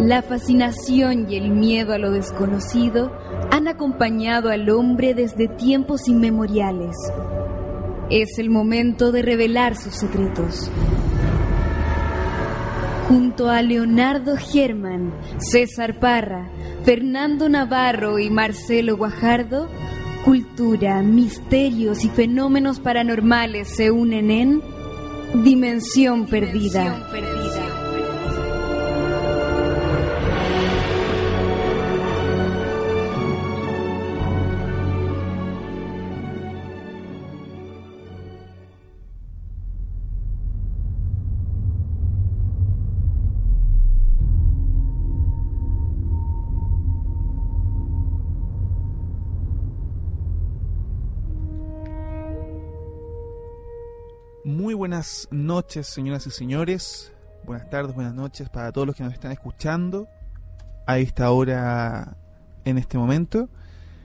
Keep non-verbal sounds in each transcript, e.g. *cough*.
La fascinación y el miedo a lo desconocido han acompañado al hombre desde tiempos inmemoriales. Es el momento de revelar sus secretos. Junto a Leonardo Germán, César Parra, Fernando Navarro y Marcelo Guajardo, cultura, misterios y fenómenos paranormales se unen en Dimensión Perdida. Muy buenas noches, señoras y señores. Buenas tardes, buenas noches para todos los que nos están escuchando a esta hora, en este momento.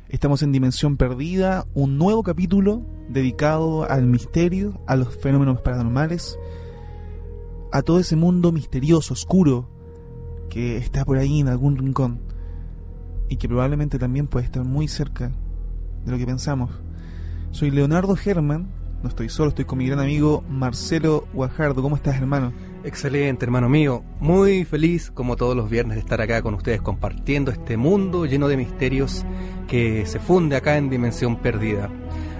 Estamos en Dimensión Perdida, un nuevo capítulo dedicado al misterio, a los fenómenos paranormales, a todo ese mundo misterioso, oscuro, que está por ahí en algún rincón y que probablemente también puede estar muy cerca de lo que pensamos. Soy Leonardo Germán no estoy solo, estoy con mi gran amigo Marcelo Guajardo. ¿Cómo estás, hermano? Excelente, hermano mío. Muy feliz, como todos los viernes, de estar acá con ustedes compartiendo este mundo lleno de misterios que se funde acá en Dimensión Perdida.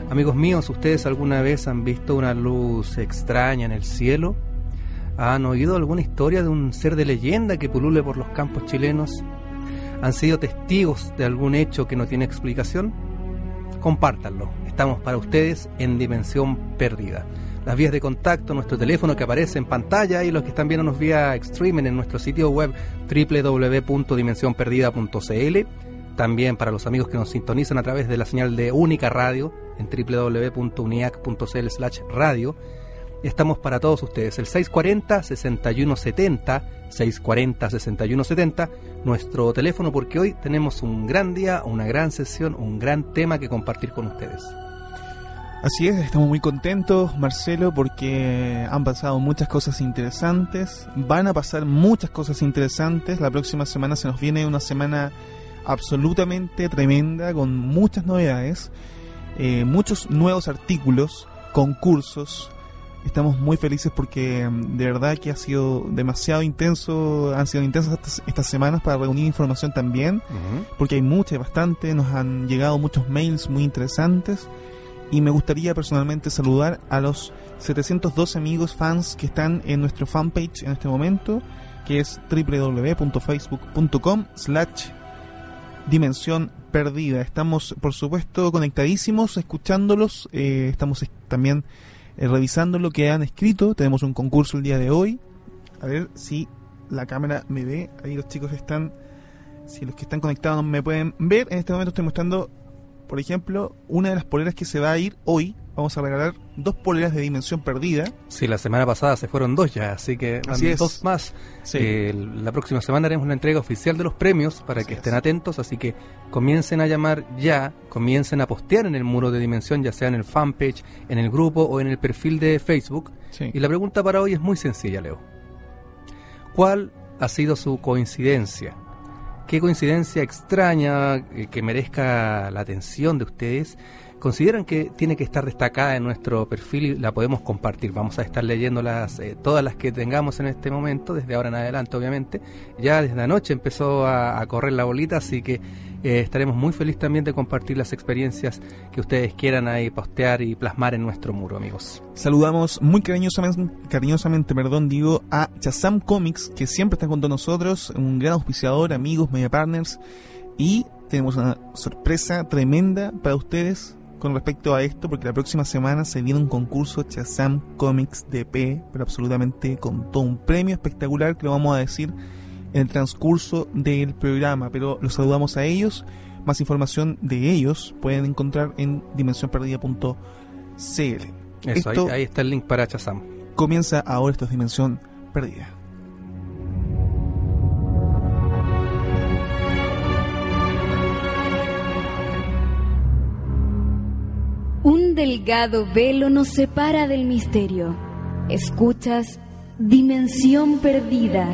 Amigos míos, ¿ustedes alguna vez han visto una luz extraña en el cielo? ¿Han oído alguna historia de un ser de leyenda que pulule por los campos chilenos? ¿Han sido testigos de algún hecho que no tiene explicación? Compártanlo Estamos para ustedes en Dimensión Perdida. Las vías de contacto, nuestro teléfono que aparece en pantalla y los que están viéndonos vía streaming en nuestro sitio web www.dimensionperdida.cl. También para los amigos que nos sintonizan a través de la señal de Única Radio en www.uniac.cl radio estamos para todos ustedes. El 640-6170, 640-6170, nuestro teléfono porque hoy tenemos un gran día, una gran sesión, un gran tema que compartir con ustedes. Así es, estamos muy contentos, Marcelo, porque han pasado muchas cosas interesantes, van a pasar muchas cosas interesantes. La próxima semana se nos viene una semana absolutamente tremenda, con muchas novedades, eh, muchos nuevos artículos, concursos, estamos muy felices porque mm, de verdad que ha sido demasiado intenso, han sido intensas estas, semanas para reunir información también, porque hay mucha, bastante, nos han llegado muchos mails muy interesantes y me gustaría personalmente saludar a los 712 amigos fans que están en nuestro fanpage en este momento, que es www.facebook.com slash dimensión perdida. Estamos, por supuesto, conectadísimos, escuchándolos, eh, estamos también eh, revisando lo que han escrito. Tenemos un concurso el día de hoy. A ver si la cámara me ve. Ahí los chicos están. Si los que están conectados me pueden ver, en este momento estoy mostrando, por ejemplo, una de las poleras que se va a ir hoy vamos a regalar dos poleras de dimensión perdida. Sí, la semana pasada se fueron dos ya, así que así dos más. Eh, la próxima semana haremos una entrega oficial de los premios para que estén atentos, así que comiencen a llamar ya, comiencen a postear en el muro de dimensión, ya sea en el fanpage, en el grupo o en el perfil de Facebook. Y la pregunta para hoy es muy sencilla, Leo. ¿Cuál ha sido su coincidencia? ¿Qué coincidencia extraña eh, que merezca la atención de ustedes? Consideran que tiene que estar destacada en nuestro perfil y la podemos compartir. Vamos a estar leyéndolas eh, todas las que tengamos en este momento, desde ahora en adelante obviamente. Ya desde anoche empezó a, correr la bolita, así que eh, estaremos muy felices también de compartir las experiencias que ustedes quieran ahí postear y plasmar en nuestro muro, amigos. Saludamos muy cariñosamente, cariñosamente perdón, digo, a Chazam Comics, que siempre está junto a nosotros, un gran auspiciador, amigos, media partners, y tenemos una sorpresa tremenda para ustedes con respecto a esto, porque la próxima semana se viene un concurso Chazam Comics DP, pero absolutamente con todo un premio espectacular que lo vamos a decir en el transcurso del programa. Pero los saludamos a ellos. Más información de ellos pueden encontrar en dimensionperdida.cl. Eso, ahí, ahí, está el link para Chazam. Comienza ahora esta Dimensión Perdida. Delgado velo nos separa del misterio. Escuchas Dimensión Perdida.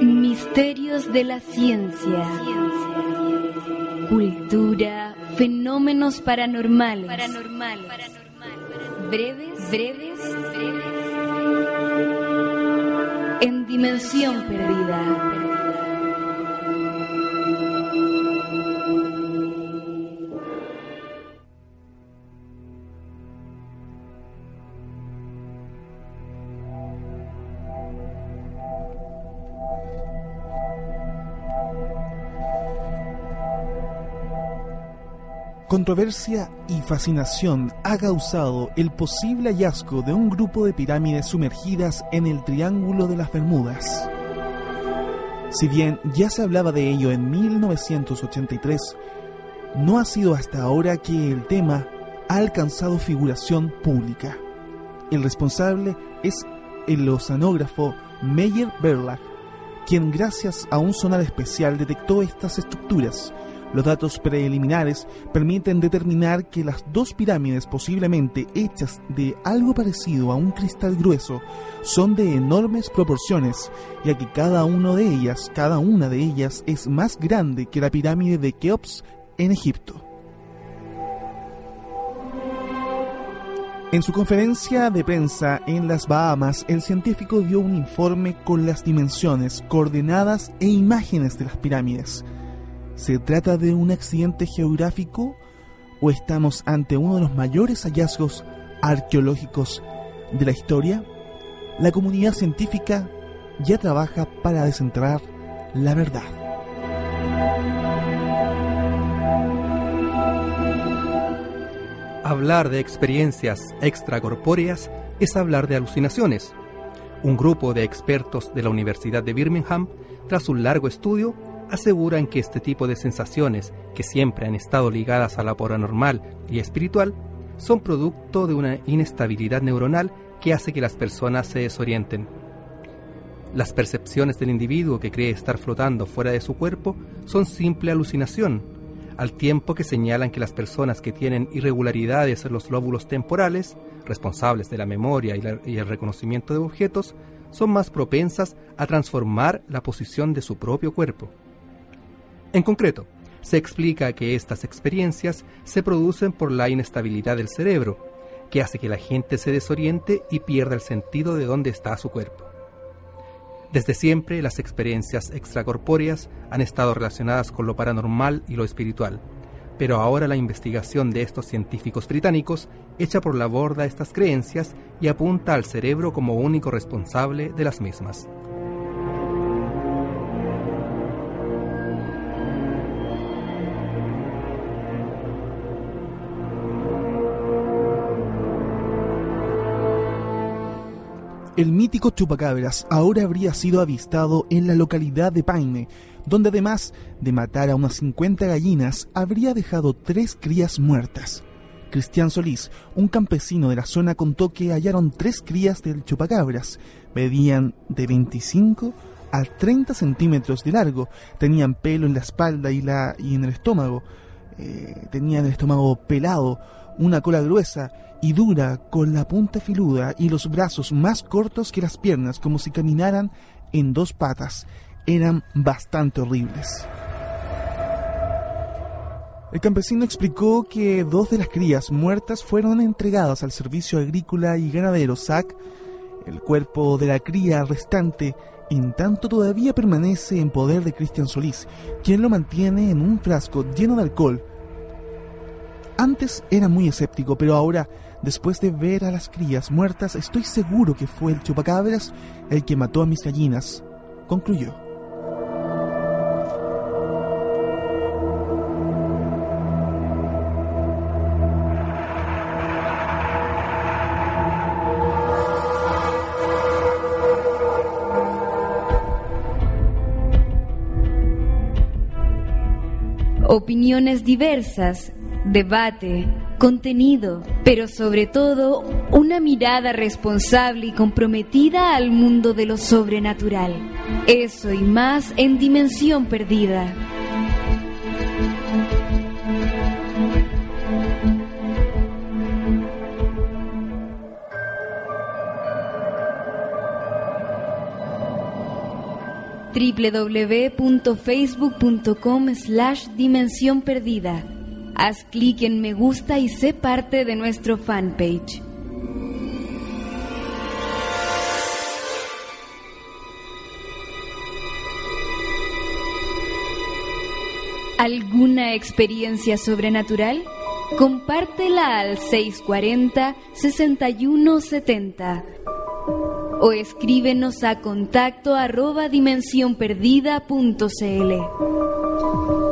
Misterios de la ciencia. Cultura, fenómenos paranormales. Paranormales. Breves, breves, breves. En Dimensión Perdida. Controversia y fascinación ha causado el posible hallazgo de un grupo de pirámides sumergidas en el Triángulo de las Bermudas. Si bien ya se hablaba de ello en 1983, no ha sido hasta ahora que el tema ha alcanzado figuración pública. El responsable es el oceanógrafo Meyer Berlach, quien gracias a un sonar especial detectó estas estructuras los datos preliminares permiten determinar que las dos pirámides posiblemente hechas de algo parecido a un cristal grueso son de enormes proporciones, ya que cada una de ellas, cada una de ellas es más grande que la pirámide de Keops en Egipto. En su conferencia de prensa en las Bahamas, el científico dio un informe con las dimensiones, coordenadas e imágenes de las pirámides. ¿Se trata de un accidente geográfico o estamos ante uno de los mayores hallazgos arqueológicos de la historia? La comunidad científica ya trabaja para desentrar la verdad. Hablar de experiencias extracorpóreas es hablar de alucinaciones. Un grupo de expertos de la Universidad de Birmingham, tras un largo estudio, aseguran que este tipo de sensaciones, que siempre han estado ligadas a la paranormal y espiritual, son producto de una inestabilidad neuronal que hace que las personas se desorienten. Las percepciones del individuo que cree estar flotando fuera de su cuerpo son simple alucinación, al tiempo que señalan que las personas que tienen irregularidades en los lóbulos temporales, responsables de la memoria y, y el reconocimiento de objetos, son más propensas a transformar la posición de su propio cuerpo. En concreto, se explica que estas experiencias se producen por la inestabilidad del cerebro, que hace que la gente se desoriente y pierda el sentido de dónde está su cuerpo. Desde siempre las experiencias extracorpóreas han estado relacionadas con lo paranormal y lo espiritual, pero ahora la investigación de estos científicos británicos echa por la borda estas creencias y apunta al cerebro como único responsable de las mismas. El mítico chupacabras ahora habría sido avistado en la localidad de Paine, donde además de matar a unas 50 gallinas, habría dejado tres crías muertas. Cristian Solís, un campesino de la zona, contó que hallaron tres crías del chupacabras. Medían de 25 a 30 centímetros de largo, tenían pelo en la espalda y, la, y en el estómago, eh, tenían el estómago pelado, una cola gruesa y dura con la punta filuda y los brazos más cortos que las piernas, como si caminaran en dos patas. Eran bastante horribles. El campesino explicó que dos de las crías muertas fueron entregadas al servicio agrícola y ganadero SAC. El cuerpo de la cría restante, en tanto todavía permanece en poder de Cristian Solís, quien lo mantiene en un frasco lleno de alcohol antes era muy escéptico, pero ahora, después de ver a las crías muertas, estoy seguro que fue el chupacabras el que mató a mis gallinas, concluyó. Opiniones diversas debate, contenido, pero sobre todo una mirada responsable y comprometida al mundo de lo sobrenatural. Eso y más en Dimensión Perdida. www.facebook.com slash dimensión perdida. Haz clic en me gusta y sé parte de nuestro fanpage. ¿Alguna experiencia sobrenatural? Compártela al 640-6170 o escríbenos a contacto arroba dimensiónperdida.cl.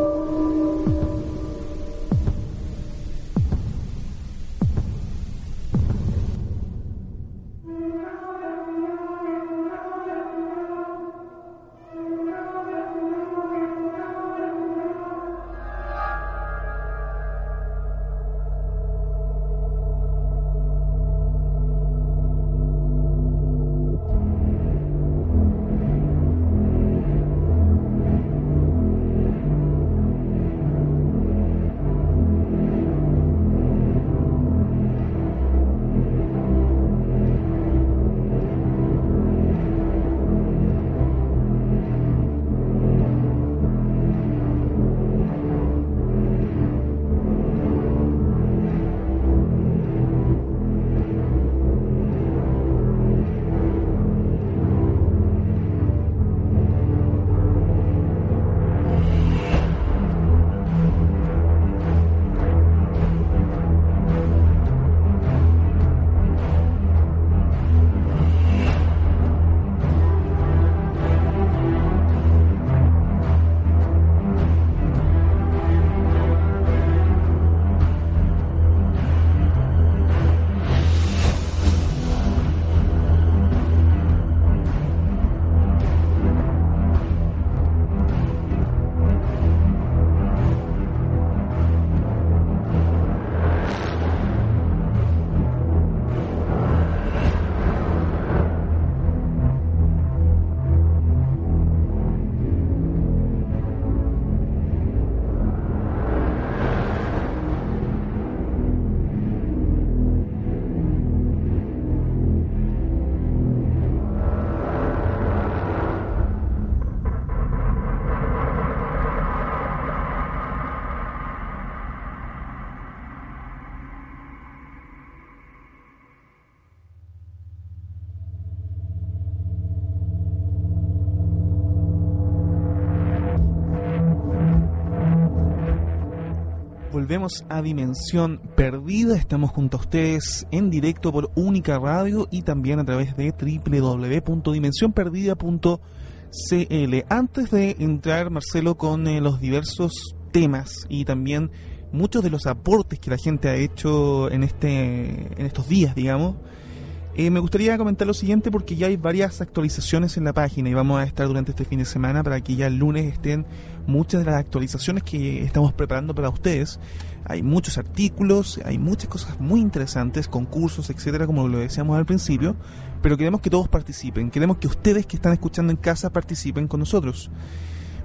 volvemos a Dimensión Perdida. Estamos junto a ustedes en directo por Única Radio y también a través de www.dimensionperdida.cl. Antes de entrar, Marcelo, con eh, los diversos temas y también muchos de los aportes que la gente ha hecho en, este, en estos días, digamos, eh, me gustaría comentar lo siguiente porque ya hay varias actualizaciones en la página y vamos a estar durante este fin de semana para que ya el lunes estén muchas de las actualizaciones que estamos preparando para ustedes. Hay muchos artículos, hay muchas cosas muy interesantes, concursos, etcétera, como lo decíamos al principio, pero queremos que todos participen, queremos que ustedes que están escuchando en casa participen con nosotros.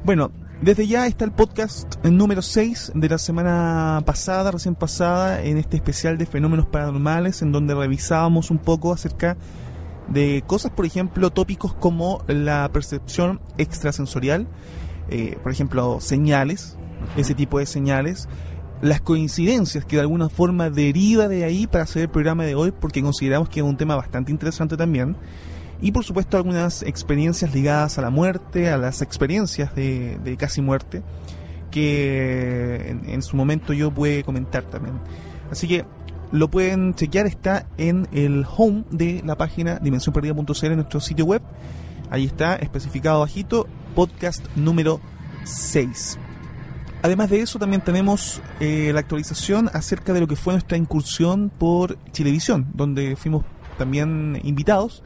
Bueno, desde ya está el podcast número 6 de la semana pasada, recién pasada, en este especial de fenómenos paranormales, en donde revisábamos un poco acerca de cosas, por ejemplo, tópicos como la percepción extrasensorial, eh, por ejemplo, señales, ese tipo de señales, las coincidencias que de alguna forma deriva de ahí para hacer el programa de hoy, porque consideramos que es un tema bastante interesante también y por supuesto algunas experiencias ligadas a la muerte, a las experiencias de, casi muerte, que en, su momento yo pude comentar también. Así que lo pueden chequear, está en el home de la página dimensionperdida.cl en nuestro sitio web. Ahí está, especificado bajito, podcast número 6. Además de eso, también tenemos eh, la actualización acerca de lo que fue nuestra incursión por Televisión, donde fuimos también invitados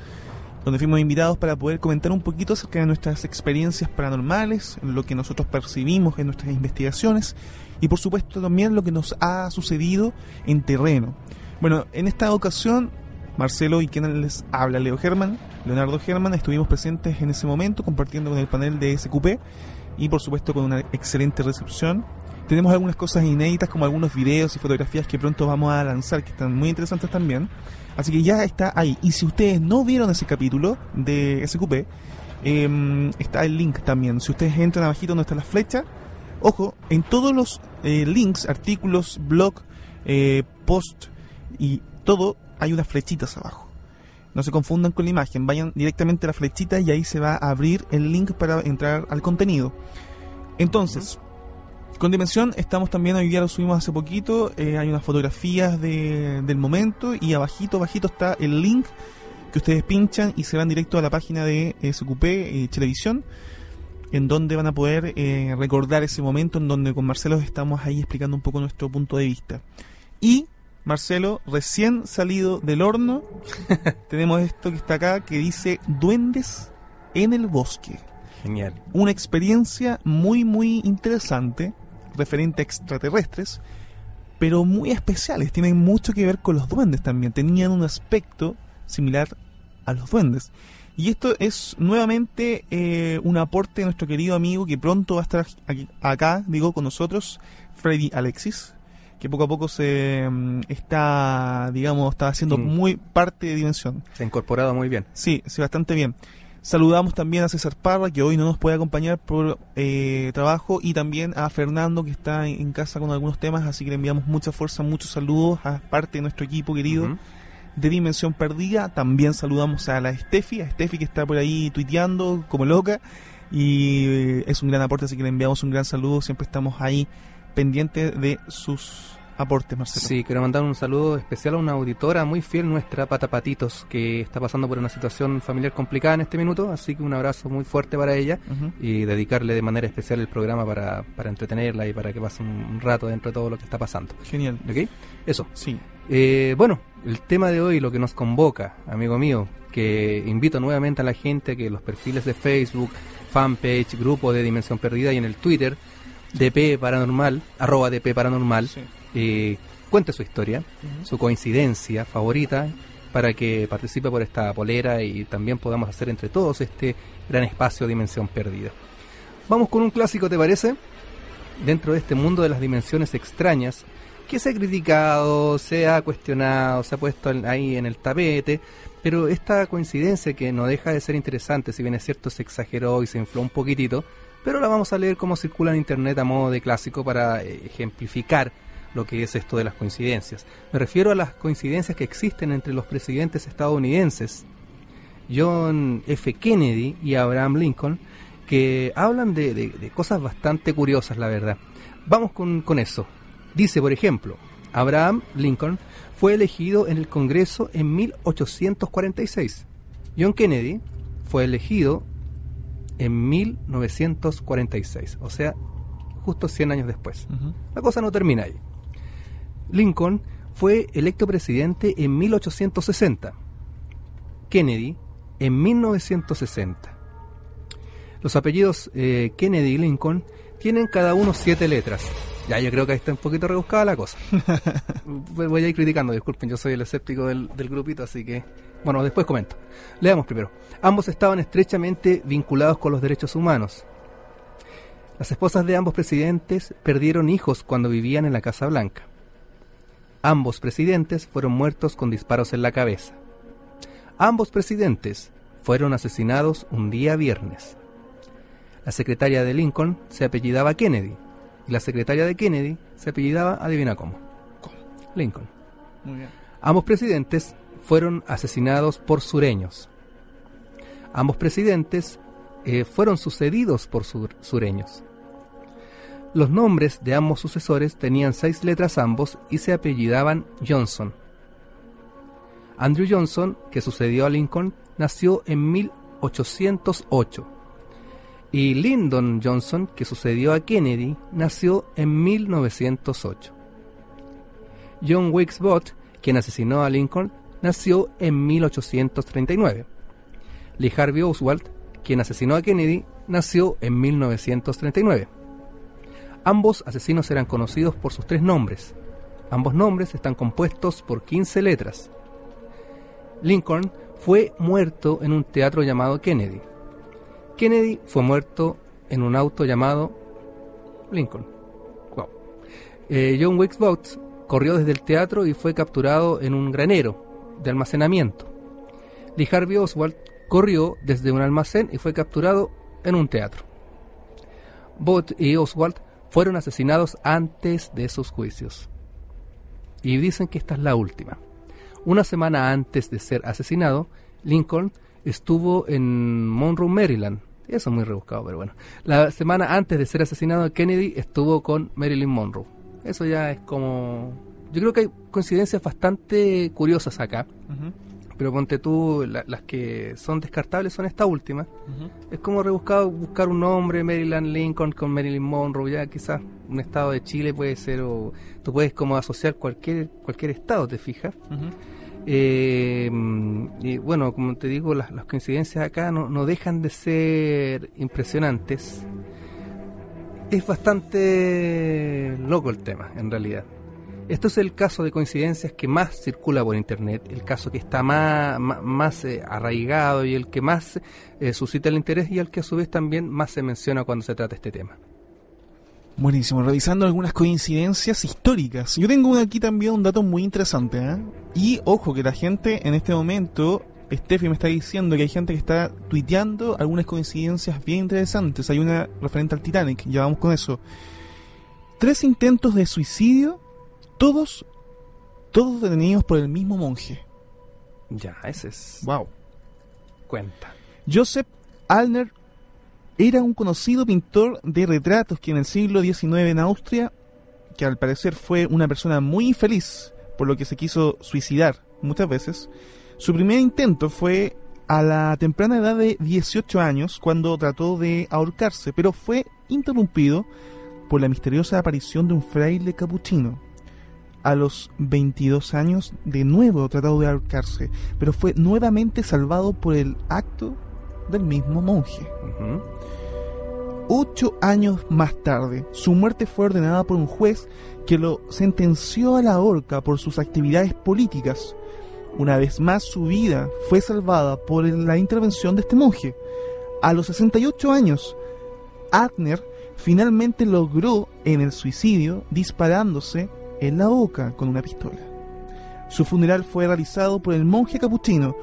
donde fuimos invitados para poder comentar un poquito acerca de nuestras experiencias paranormales, lo que nosotros percibimos en nuestras investigaciones y por supuesto también lo que nos ha sucedido en terreno. Bueno, en esta ocasión, Marcelo y quien les habla, Leo Germán, Leonardo Germán, estuvimos presentes en ese momento compartiendo con el panel de SQP y por supuesto con una excelente recepción. Tenemos algunas cosas inéditas como algunos videos y fotografías que pronto vamos a lanzar que están muy interesantes también. Así que ya está ahí. Y si ustedes no vieron ese capítulo de SQP, em, está el link también. Si ustedes entran abajito donde está la flecha, ojo, en todos los eh, links, artículos, blog, eh, post y todo, hay unas flechitas abajo. No se confundan con la imagen, vayan directamente a la flechita y ahí se va a abrir el link para entrar al contenido. Entonces, con Dimensión estamos también, hoy día lo subimos hace poquito, eh, hay unas fotografías de, del momento y abajito, abajito está el link que ustedes pinchan y se van directo a la página de SQP eh, Televisión, en donde van a poder eh, recordar ese momento en donde con Marcelo estamos ahí explicando un poco nuestro punto de vista. Y Marcelo, recién salido del horno, *laughs* tenemos esto que está acá que dice Duendes en el bosque. Genial. Una experiencia muy, muy interesante referente a extraterrestres, pero muy especiales. Tienen mucho que ver con los duendes también. Tenían un aspecto similar a los duendes. Y esto es nuevamente eh, un aporte de nuestro querido amigo que pronto va a estar acá, digo, con nosotros, Freddy Alexis, que poco a poco se mm, está, digamos, está haciendo muy parte de Dimensión. Se ha incorporado muy bien. Sí, sí, bastante bien. Saludamos también a César Parra, que hoy no nos puede acompañar por eh, trabajo, y también a Fernando, que está en, casa con algunos temas, así que le enviamos mucha fuerza, muchos saludos a parte de nuestro equipo querido de Dimensión Perdida. También saludamos a la Steffi, a Steffi que está por ahí tuiteando como loca, y eh, es un gran aporte, así que le enviamos un gran saludo, siempre estamos ahí pendientes de sus aporte, Marcelo. Sí, quiero mandar un saludo especial a una auditora muy fiel nuestra, Patapatitos, que está pasando por una situación familiar complicada en este minuto, así que un abrazo muy fuerte para ella y dedicarle de manera especial el programa para, para entretenerla y para que pase un, rato dentro de todo lo que está pasando. Genial. ¿Ok? Eso. Sí. Eh, bueno, el tema de hoy, lo que nos convoca, amigo mío, que invito nuevamente a la gente que los perfiles de Facebook, fanpage, grupo de Dimensión Perdida y en el Twitter, DP Paranormal, arroba DP Paranormal, eh, cuente su historia, su coincidencia favorita, para que participe por esta polera y también podamos hacer entre todos este gran espacio Dimensión Perdida. Vamos con un clásico, ¿te parece? Dentro de este mundo de las dimensiones extrañas, que se ha criticado, se ha cuestionado, se ha puesto ahí en el tapete, pero esta coincidencia que no deja de ser interesante, si bien es cierto se exageró y se infló un poquitito, pero la vamos a leer como circula en internet a modo de clásico para eh, ejemplificar lo que es esto de las coincidencias. Me refiero a las coincidencias que existen entre los presidentes estadounidenses, John F. Kennedy y Abraham Lincoln, que hablan de, cosas bastante curiosas, la verdad. Vamos con, con eso. Dice, por ejemplo, Abraham Lincoln fue elegido en el Congreso en 1846. John Kennedy fue elegido en 1946, o sea, justo 100 años después. La cosa no termina ahí. Lincoln fue electo presidente en 1860, Kennedy en 1960. Los apellidos eh, Kennedy y Lincoln tienen cada uno siete letras. Ya, yo creo que ahí está un poquito rebuscada la cosa. *laughs* Voy a ir criticando, disculpen, yo soy el escéptico del, del, grupito, así que... Bueno, después comento. Leamos primero. Ambos estaban estrechamente vinculados con los derechos humanos. Las esposas de ambos presidentes perdieron hijos cuando vivían en la Casa Blanca. Ambos presidentes fueron muertos con disparos en la cabeza. Ambos presidentes fueron asesinados un día viernes. La secretaria de Lincoln se apellidaba Kennedy y la secretaria de Kennedy se apellidaba, adivina cómo, Lincoln. Ambos presidentes fueron asesinados por sureños. Ambos presidentes eh, fueron sucedidos por sureños. Los nombres de ambos sucesores tenían seis letras ambos y se apellidaban Johnson. Andrew Johnson, que sucedió a Lincoln, nació en 1808. Y Lyndon Johnson, que sucedió a Kennedy, nació en 1908. John Wilkes Booth, quien asesinó a Lincoln, nació en 1839. Lee Harvey Oswald, quien asesinó a Kennedy, nació en 1939. Ambos asesinos eran conocidos por sus tres nombres. Ambos nombres están compuestos por 15 letras. Lincoln fue muerto en un teatro llamado Kennedy. Kennedy fue muerto en un auto llamado Lincoln. Eh, John Wilkes Booth corrió desde el teatro y fue capturado en un granero de almacenamiento. Lee Harvey Oswald corrió desde un almacén y fue capturado en un teatro. Bot y Oswald fueron asesinados antes de sus juicios. Y dicen que esta es la última. Una semana antes de ser asesinado, Lincoln estuvo en Monroe, Maryland. Eso es muy rebuscado, pero bueno. La semana antes de ser asesinado, Kennedy estuvo con Marilyn Monroe. Eso ya es como... Yo creo que hay coincidencias bastante curiosas acá. Pero ponte tú, las que son descartables son esta última. Es como rebuscado buscar un nombre, Maryland Lincoln con Marilyn Monroe, ya quizás un estado de Chile puede ser, o tú puedes como asociar cualquier, cualquier estado, ¿te fijas? Eh, y bueno, como te digo, las, coincidencias acá no, no, dejan de ser impresionantes. Es bastante loco el tema, en realidad. Esto es el caso de coincidencias que más circula por Internet, el caso que está más, eh, arraigado y el que más eh, suscita el interés y el que a su vez también más se menciona cuando se trata este tema. Buenísimo, revisando algunas coincidencias históricas. Yo tengo aquí también un dato muy interesante. ¿eh? Y ojo que la gente en este momento, Steffi me está diciendo que hay gente que está tuiteando algunas coincidencias bien interesantes. Hay una referente al Titanic, ya vamos con eso. Tres intentos de suicidio, todos, todos detenidos por el mismo monje. Ya, ese es. Wow. Cuenta. Joseph Alner era un conocido pintor de retratos que en el siglo XIX en Austria, que al parecer fue una persona muy infeliz, por lo que se quiso suicidar muchas veces, su primer intento fue a la temprana edad de 18 años cuando trató de ahorcarse, pero fue interrumpido por la misteriosa aparición de un fraile capuchino. A los 22 años de nuevo trató de ahorcarse, pero fue nuevamente salvado por el acto del mismo monje. Ocho años más tarde, su muerte fue ordenada por un juez que lo sentenció a la horca por sus actividades políticas. Una vez más su vida fue salvada por la intervención de este monje. A los 68 años, Adner finalmente logró en el suicidio disparándose en la boca con una pistola. Su funeral fue realizado por el monje capuchino,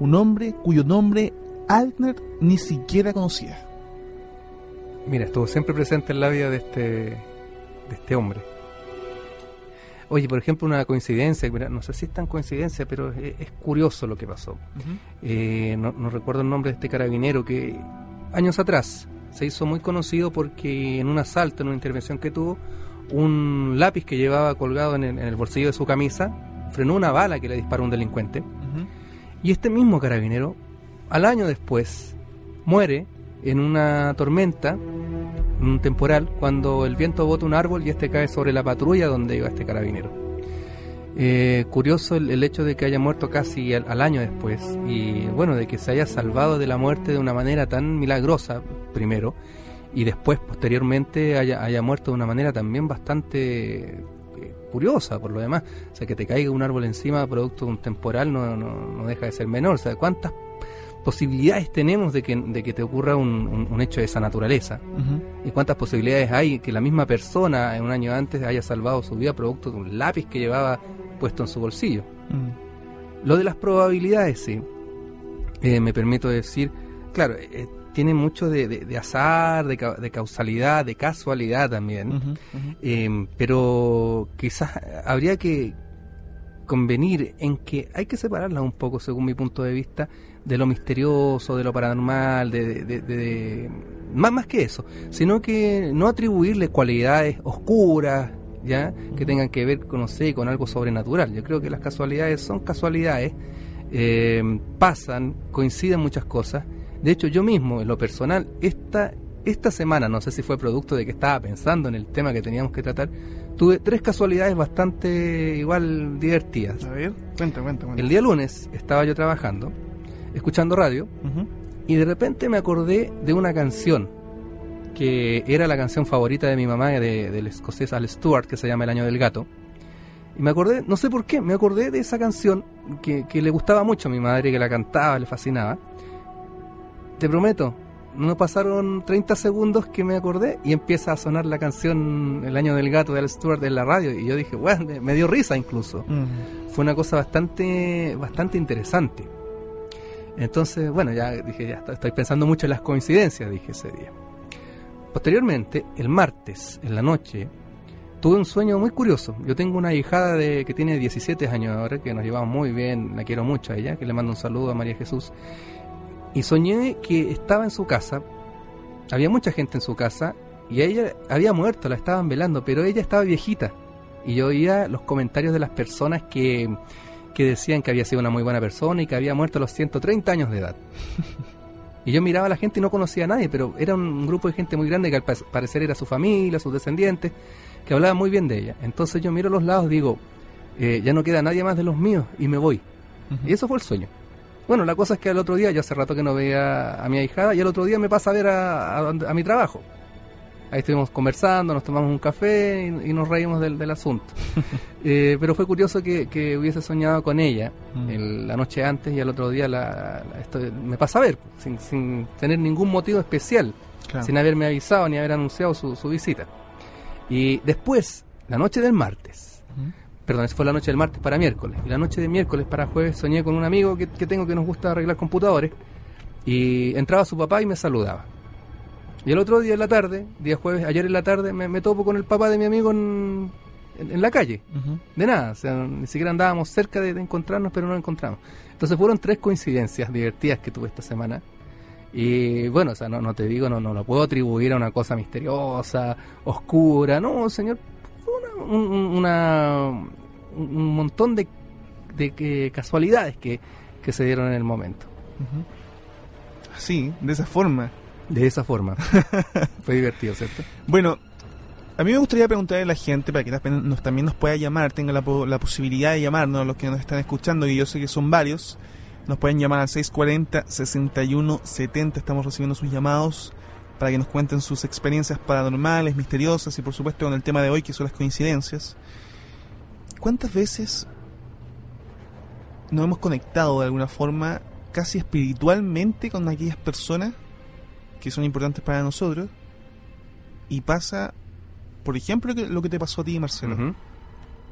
un hombre cuyo nombre Adner ni siquiera conocía. Mira, estuvo siempre presente en la vida de este, de este hombre. Oye, por ejemplo, una coincidencia, no sé si es tan coincidencia, pero es, curioso lo que pasó. Eh, no, recuerdo el nombre de este carabinero que años atrás se hizo muy conocido porque en un asalto, en una intervención que tuvo, un lápiz que llevaba colgado en el, bolsillo de su camisa frenó una bala que le disparó un delincuente. Y este mismo carabinero, al año después, muere en una tormenta, un temporal, cuando el viento bota un árbol y este cae sobre la patrulla donde iba este carabinero. Eh, curioso el, hecho de que haya muerto casi al, año después y bueno, de que se haya salvado de la muerte de una manera tan milagrosa, primero, y después, posteriormente, haya, haya muerto de una manera también bastante eh, curiosa por lo demás. O sea, que te caiga un árbol encima producto de un temporal no, no, no deja de ser menor. O sea, ¿cuántas posibilidades tenemos de que, de que te ocurra un, un, hecho de esa naturaleza? ¿Y cuántas posibilidades hay que la misma persona en un año antes haya salvado su vida producto de un lápiz que llevaba puesto en su bolsillo? Lo de las probabilidades, sí. Eh, me permito decir, claro, eh, tiene mucho de, de, azar, de, de, causalidad, de casualidad también, eh, pero quizás habría que convenir en que hay que separarlas un poco, según mi punto de vista, de lo misterioso, de lo paranormal, de, de, más, más que eso, sino que no atribuirle cualidades oscuras, ya que tengan que ver con, no sé, con algo sobrenatural. Yo creo que las casualidades son casualidades, eh, pasan, coinciden muchas cosas. De hecho, yo mismo, en lo personal, esta, esta semana, no sé si fue producto de que estaba pensando en el tema que teníamos que tratar, tuve tres casualidades bastante igual divertidas. A ver, cuenta, cuenta, El día lunes estaba yo trabajando escuchando radio y de repente me acordé de una canción que era la canción favorita de mi mamá, de, del escocés Al Stewart, que se llama El Año del Gato. Y me acordé, no sé por qué, me acordé de esa canción que, que le gustaba mucho a mi madre, que la cantaba, le fascinaba. Te prometo, no pasaron 30 segundos que me acordé y empieza a sonar la canción El año del gato de Al Stewart en la radio y yo dije, bueno, me, dio risa incluso. Fue una cosa bastante bastante interesante. Entonces, bueno, ya dije, ya estoy pensando mucho en las coincidencias, dije ese día. Posteriormente, el martes, en la noche, tuve un sueño muy curioso. Yo tengo una hijada de, que tiene 17 años ahora, que nos llevamos muy bien, la quiero mucho a ella, que le mando un saludo a María Jesús. Y soñé que estaba en su casa, había mucha gente en su casa, y ella había muerto, la estaban velando, pero ella estaba viejita. Y yo oía los comentarios de las personas que, que decían que había sido una muy buena persona y que había muerto a los 130 años de edad. *laughs* Y yo miraba a la gente y no conocía a nadie, pero era un grupo de gente muy grande que al parecer era su familia, sus descendientes, que hablaban muy bien de ella. Entonces yo miro a los lados y digo, eh, ya no queda nadie más de los míos y me voy. Y eso fue el sueño. Bueno, la cosa es que al otro día, yo hace rato que no veía a mi ahijada, y al otro día me pasa a ver a mi trabajo. Ahí estuvimos conversando, nos tomamos un café y, nos reímos del, asunto. *laughs* Eh, pero fue curioso que, hubiese soñado con ella mm. la noche antes y al otro día la, esto, me pasa a ver, sin, tener ningún motivo especial, sin haberme avisado ni haber anunciado su, visita. Y después, la noche del martes, perdón, esa fue la noche del martes para miércoles, y la noche de miércoles para jueves soñé con un amigo que, que tengo que nos gusta arreglar computadores, y entraba su papá y me saludaba. Y el otro día en la tarde, día jueves, ayer en la tarde, me, topo con el papá de mi amigo en, en, la calle. De nada, o sea, ni siquiera andábamos cerca de, encontrarnos, pero no nos encontramos. Entonces fueron tres coincidencias divertidas que tuve esta semana. Y bueno, o sea, no, no te digo, no, no lo puedo atribuir a una cosa misteriosa, oscura, no, señor, una, un, una, un montón de, de casualidades que, que se dieron en el momento. Sí, de esa forma. De esa forma. *laughs* Fue divertido, ¿cierto? Bueno, a mí me gustaría preguntarle a la gente, para que nos, también nos pueda llamar, tenga la, posibilidad de llamarnos, los que nos están escuchando, y yo sé que son varios, nos pueden llamar al 640-6170, estamos recibiendo sus llamados para que nos cuenten sus experiencias paranormales, misteriosas y por supuesto con el tema de hoy que son las coincidencias. ¿Cuántas veces nos hemos conectado de alguna forma casi espiritualmente con aquellas personas que son importantes para nosotros y pasa, por ejemplo, lo que te pasó a ti, Marcelo.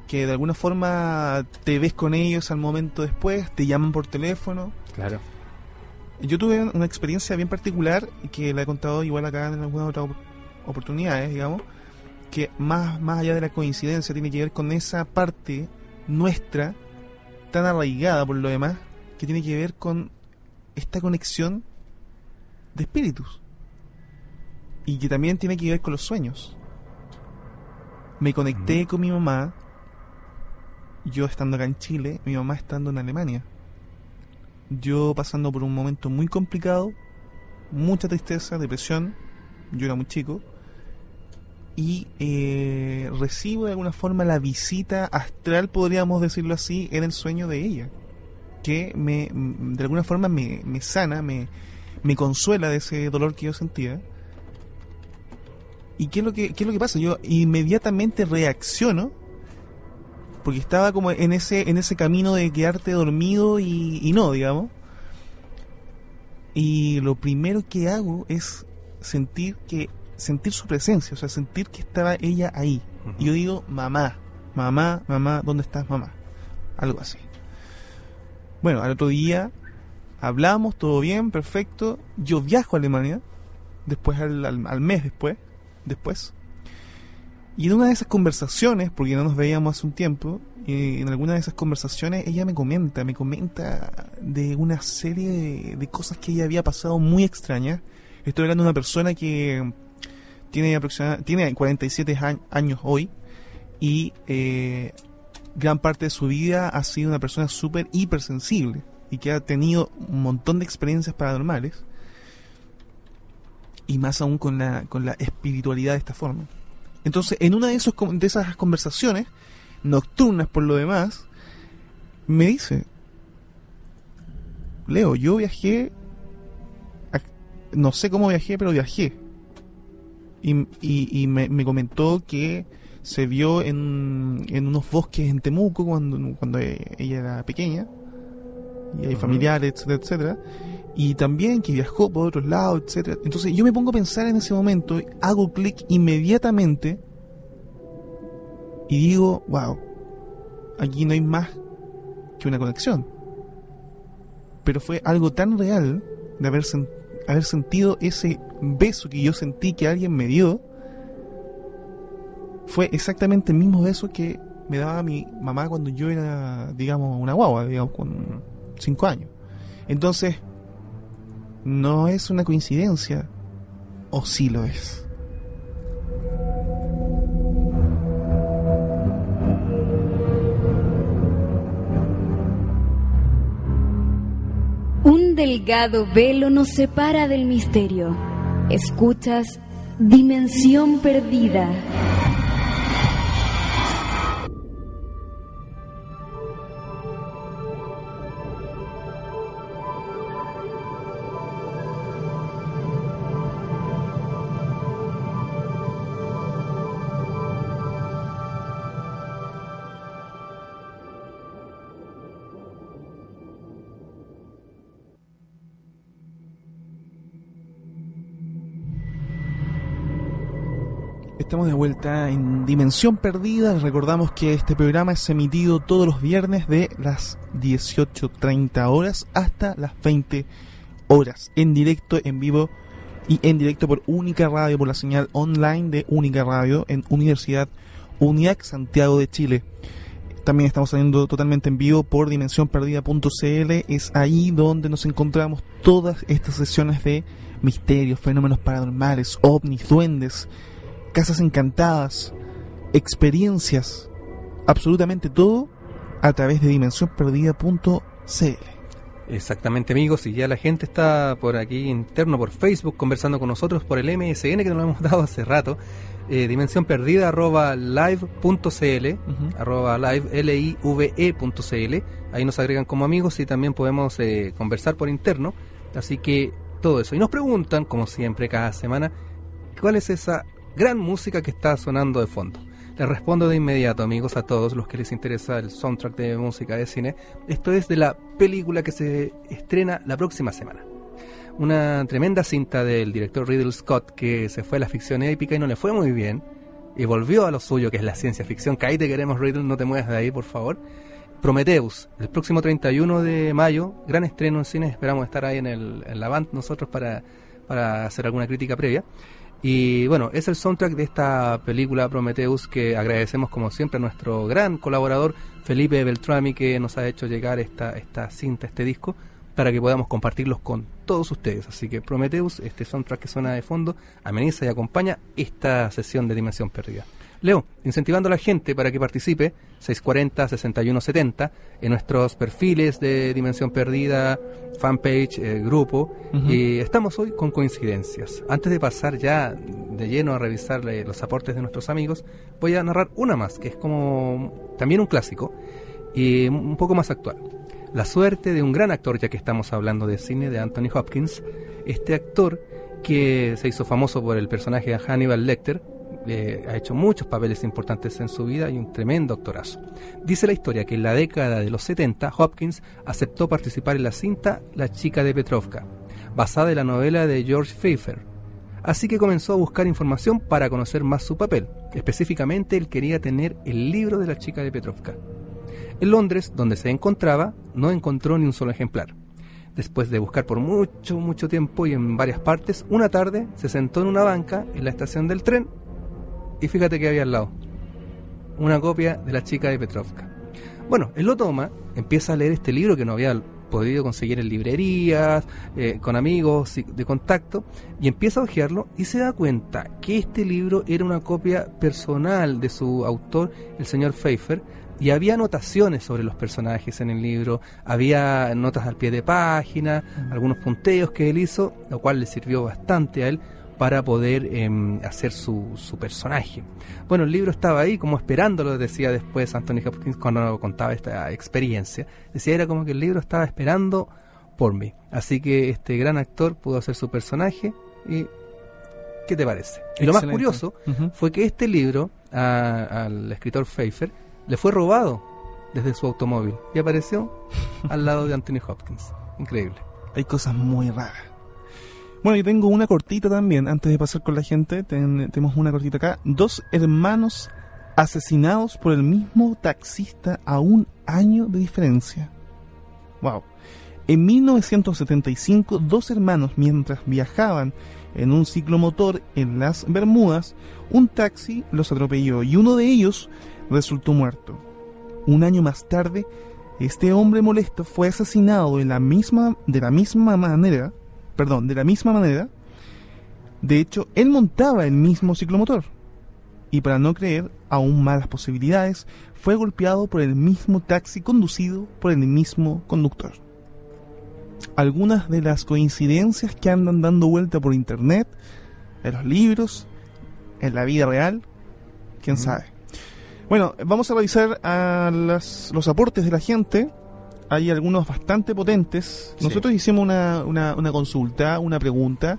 Que de alguna forma te ves con ellos al momento después, te llaman por teléfono. Claro. Yo tuve una experiencia bien particular que la he contado igual acá en algunas otras oportunidades, digamos, que más, más allá de la coincidencia tiene que ver con esa parte nuestra, tan arraigada por lo demás, que tiene que ver con esta conexión de espíritus y que también tiene que ver con los sueños. Me conecté con mi mamá, yo estando acá en Chile, mi mamá estando en Alemania. Yo pasando por un momento muy complicado, mucha tristeza, depresión, yo era muy chico, y eh, recibo de alguna forma la visita astral, podríamos decirlo así, en el sueño de ella, que me, de alguna forma me, me sana, me, me consuela de ese dolor que yo sentía ¿Y qué es lo que, qué es lo que pasa? Yo inmediatamente reacciono porque estaba como en ese en ese camino de quedarte dormido y, no, digamos. Y lo primero que hago es sentir que sentir su presencia, o sea, sentir que estaba ella ahí. Y yo digo, mamá, mamá, mamá, ¿dónde estás, mamá? Algo así. Bueno, al otro día hablamos, todo bien, perfecto. Yo viajo a Alemania, después al, al mes después después. Y en una de esas conversaciones, porque no nos veíamos hace un tiempo, y en alguna de esas conversaciones ella me comenta, me comenta de una serie de, cosas que ella había pasado muy extrañas. Estoy hablando de una persona que tiene aproximadamente tiene 47 años hoy y eh, gran parte de su vida ha sido una persona súper hipersensible y que ha tenido un montón de experiencias paranormales y más aún con la, con la espiritualidad de esta forma. Entonces, en una de, esos, de esas conversaciones, nocturnas por lo demás, me dice, Leo, yo viajé, no sé cómo viajé, pero viajé. Y, y, me, me, comentó que se vio en, en unos bosques en Temuco cuando, cuando ella era pequeña, y hay familiares, etcétera, etcétera y también que viajó por otros lados, etcétera. Entonces yo me pongo a pensar en ese momento, hago clic inmediatamente y digo, wow, aquí no hay más que una conexión. pero fue algo tan real de haber, haber sentido ese beso que yo sentí que alguien me dio. Fue exactamente el mismo beso que me daba mi mamá cuando yo era, digamos, una guagua, digamos, con 5 años. Entonces, no es una coincidencia, o sí lo es. Un delgado velo nos separa del misterio. Escuchas Dimensión Perdida. Estamos de vuelta en Dimensión Perdida. Recordamos que este programa es emitido todos los viernes de las 18.30 horas hasta las 20 horas. En directo, en vivo y en directo por Única Radio, por la señal online de Única Radio en Universidad UNIAC Santiago de Chile. También estamos saliendo totalmente en vivo por dimensionperdida.cl. Es ahí donde nos encontramos todas estas sesiones de misterios, fenómenos paranormales, ovnis, duendes casas encantadas, experiencias, absolutamente todo a través de dimensionperdida.cl. Exactamente amigos, y ya la gente está por aquí interno, por Facebook, conversando con nosotros por el MSN que nos lo hemos *laughs* dado hace rato, eh, dimensión perdida arroba live.cl, arroba live, l i v -E ahí nos agregan como amigos y también podemos eh, conversar por interno, así que todo eso. Y nos preguntan, como siempre, cada semana, ¿cuál es esa gran música que está sonando de fondo. Les respondo de inmediato, amigos, a todos los que les interesa el soundtrack de música de cine. Esto es de la película que se estrena la próxima semana. Una tremenda cinta del director Riddle Scott que se fue a la ficción épica y no le fue muy bien. Y volvió a lo suyo, que es la ciencia ficción. Que ahí te queremos, Riddle, no te muevas de ahí, por favor. Prometheus, el próximo 31 de mayo, gran estreno en cine. Esperamos estar ahí en, el, en la band nosotros para, para hacer alguna crítica previa. Y bueno, es el soundtrack de esta película Prometheus que agradecemos como siempre a nuestro gran colaborador Felipe Beltrami que nos ha hecho llegar esta, esta cinta, este disco, para que podamos compartirlos con todos ustedes. Así que Prometheus, este soundtrack que suena de fondo, ameniza y acompaña esta sesión de Dimensión Perdida. Leo, incentivando a la gente para que participe, 640-6170, en nuestros perfiles de Dimensión Perdida, fanpage, eh, grupo, y estamos hoy con coincidencias. Antes de pasar ya de lleno a revisar los aportes de nuestros amigos, voy a narrar una más, que es como también un clásico y un poco más actual. La suerte de un gran actor, ya que estamos hablando de cine, de Anthony Hopkins, este actor que se hizo famoso por el personaje de Hannibal Lecter, eh, ha hecho muchos papeles importantes en su vida y un tremendo actorazo. Dice la historia que en la década de los 70 Hopkins aceptó participar en la cinta La chica de Petrovka, basada en la novela de George Pfeiffer. Así que comenzó a buscar información para conocer más su papel. Específicamente él quería tener el libro de la chica de Petrovka. En Londres, donde se encontraba, no encontró ni un solo ejemplar. Después de buscar por mucho, mucho tiempo y en varias partes, una tarde se sentó en una banca en la estación del tren y fíjate que había al lado. Una copia de la chica de Petrovka. Bueno, él lo toma, empieza a leer este libro que no había podido conseguir en librerías, eh, con amigos de contacto, y empieza a hojearlo y se da cuenta que este libro era una copia personal de su autor, el señor Pfeiffer, y había anotaciones sobre los personajes en el libro, había notas al pie de página, algunos punteos que él hizo, lo cual le sirvió bastante a él para poder em, hacer su, su, personaje. Bueno, el libro estaba ahí como esperándolo, decía después Anthony Hopkins cuando contaba esta experiencia. Decía, era como que el libro estaba esperando por mí. Así que este gran actor pudo hacer su personaje y... ¿Qué te parece? Y lo más curioso fue que este libro al escritor Pfeiffer le fue robado desde su automóvil y apareció al lado de Anthony Hopkins. Increíble. Hay cosas muy raras. Bueno, yo tengo una cortita también, antes de pasar con la gente, tenemos una cortita acá. Dos hermanos asesinados por el mismo taxista a un año de diferencia. Wow. En 1975, dos hermanos, mientras viajaban en un ciclomotor en las Bermudas, un taxi los atropelló y uno de ellos resultó muerto. Un año más tarde, este hombre molesto fue asesinado de la misma, de la misma manera, perdón, de la misma manera. De hecho, él montaba el mismo ciclomotor. Y para no creer aún más las posibilidades, fue golpeado por el mismo taxi conducido por el mismo conductor. Algunas de las coincidencias que andan dando vuelta por internet, en los libros, en la vida real, quién sabe. Bueno, vamos a revisar a los aportes de la gente. Hay algunos bastante potentes. Nosotros hicimos una, una, consulta, una pregunta,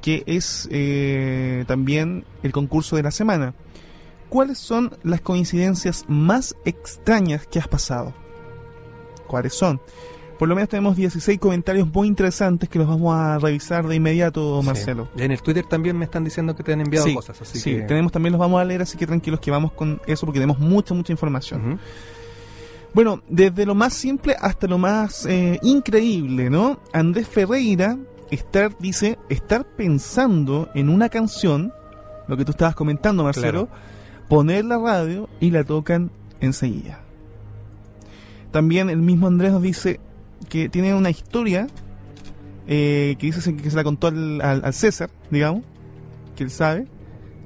que es eh, también el concurso de la semana. ¿Cuáles son las coincidencias más extrañas que has pasado? ¿Cuáles son? Por lo menos tenemos 16 comentarios muy interesantes que los vamos a revisar de inmediato, Marcelo. En el Twitter también me están diciendo que te han enviado cosas. Así sí, tenemos también los vamos a leer, así que tranquilos que vamos con eso porque tenemos mucha, mucha información. Bueno, desde lo más simple hasta lo más eh, increíble, ¿no? Andrés Ferreira estar, dice, estar pensando en una canción, lo que tú estabas comentando, Marcelo, poner la radio y la tocan enseguida. También el mismo Andrés nos dice, que tiene una historia eh, que dice que se la contó al, César, digamos, que él sabe.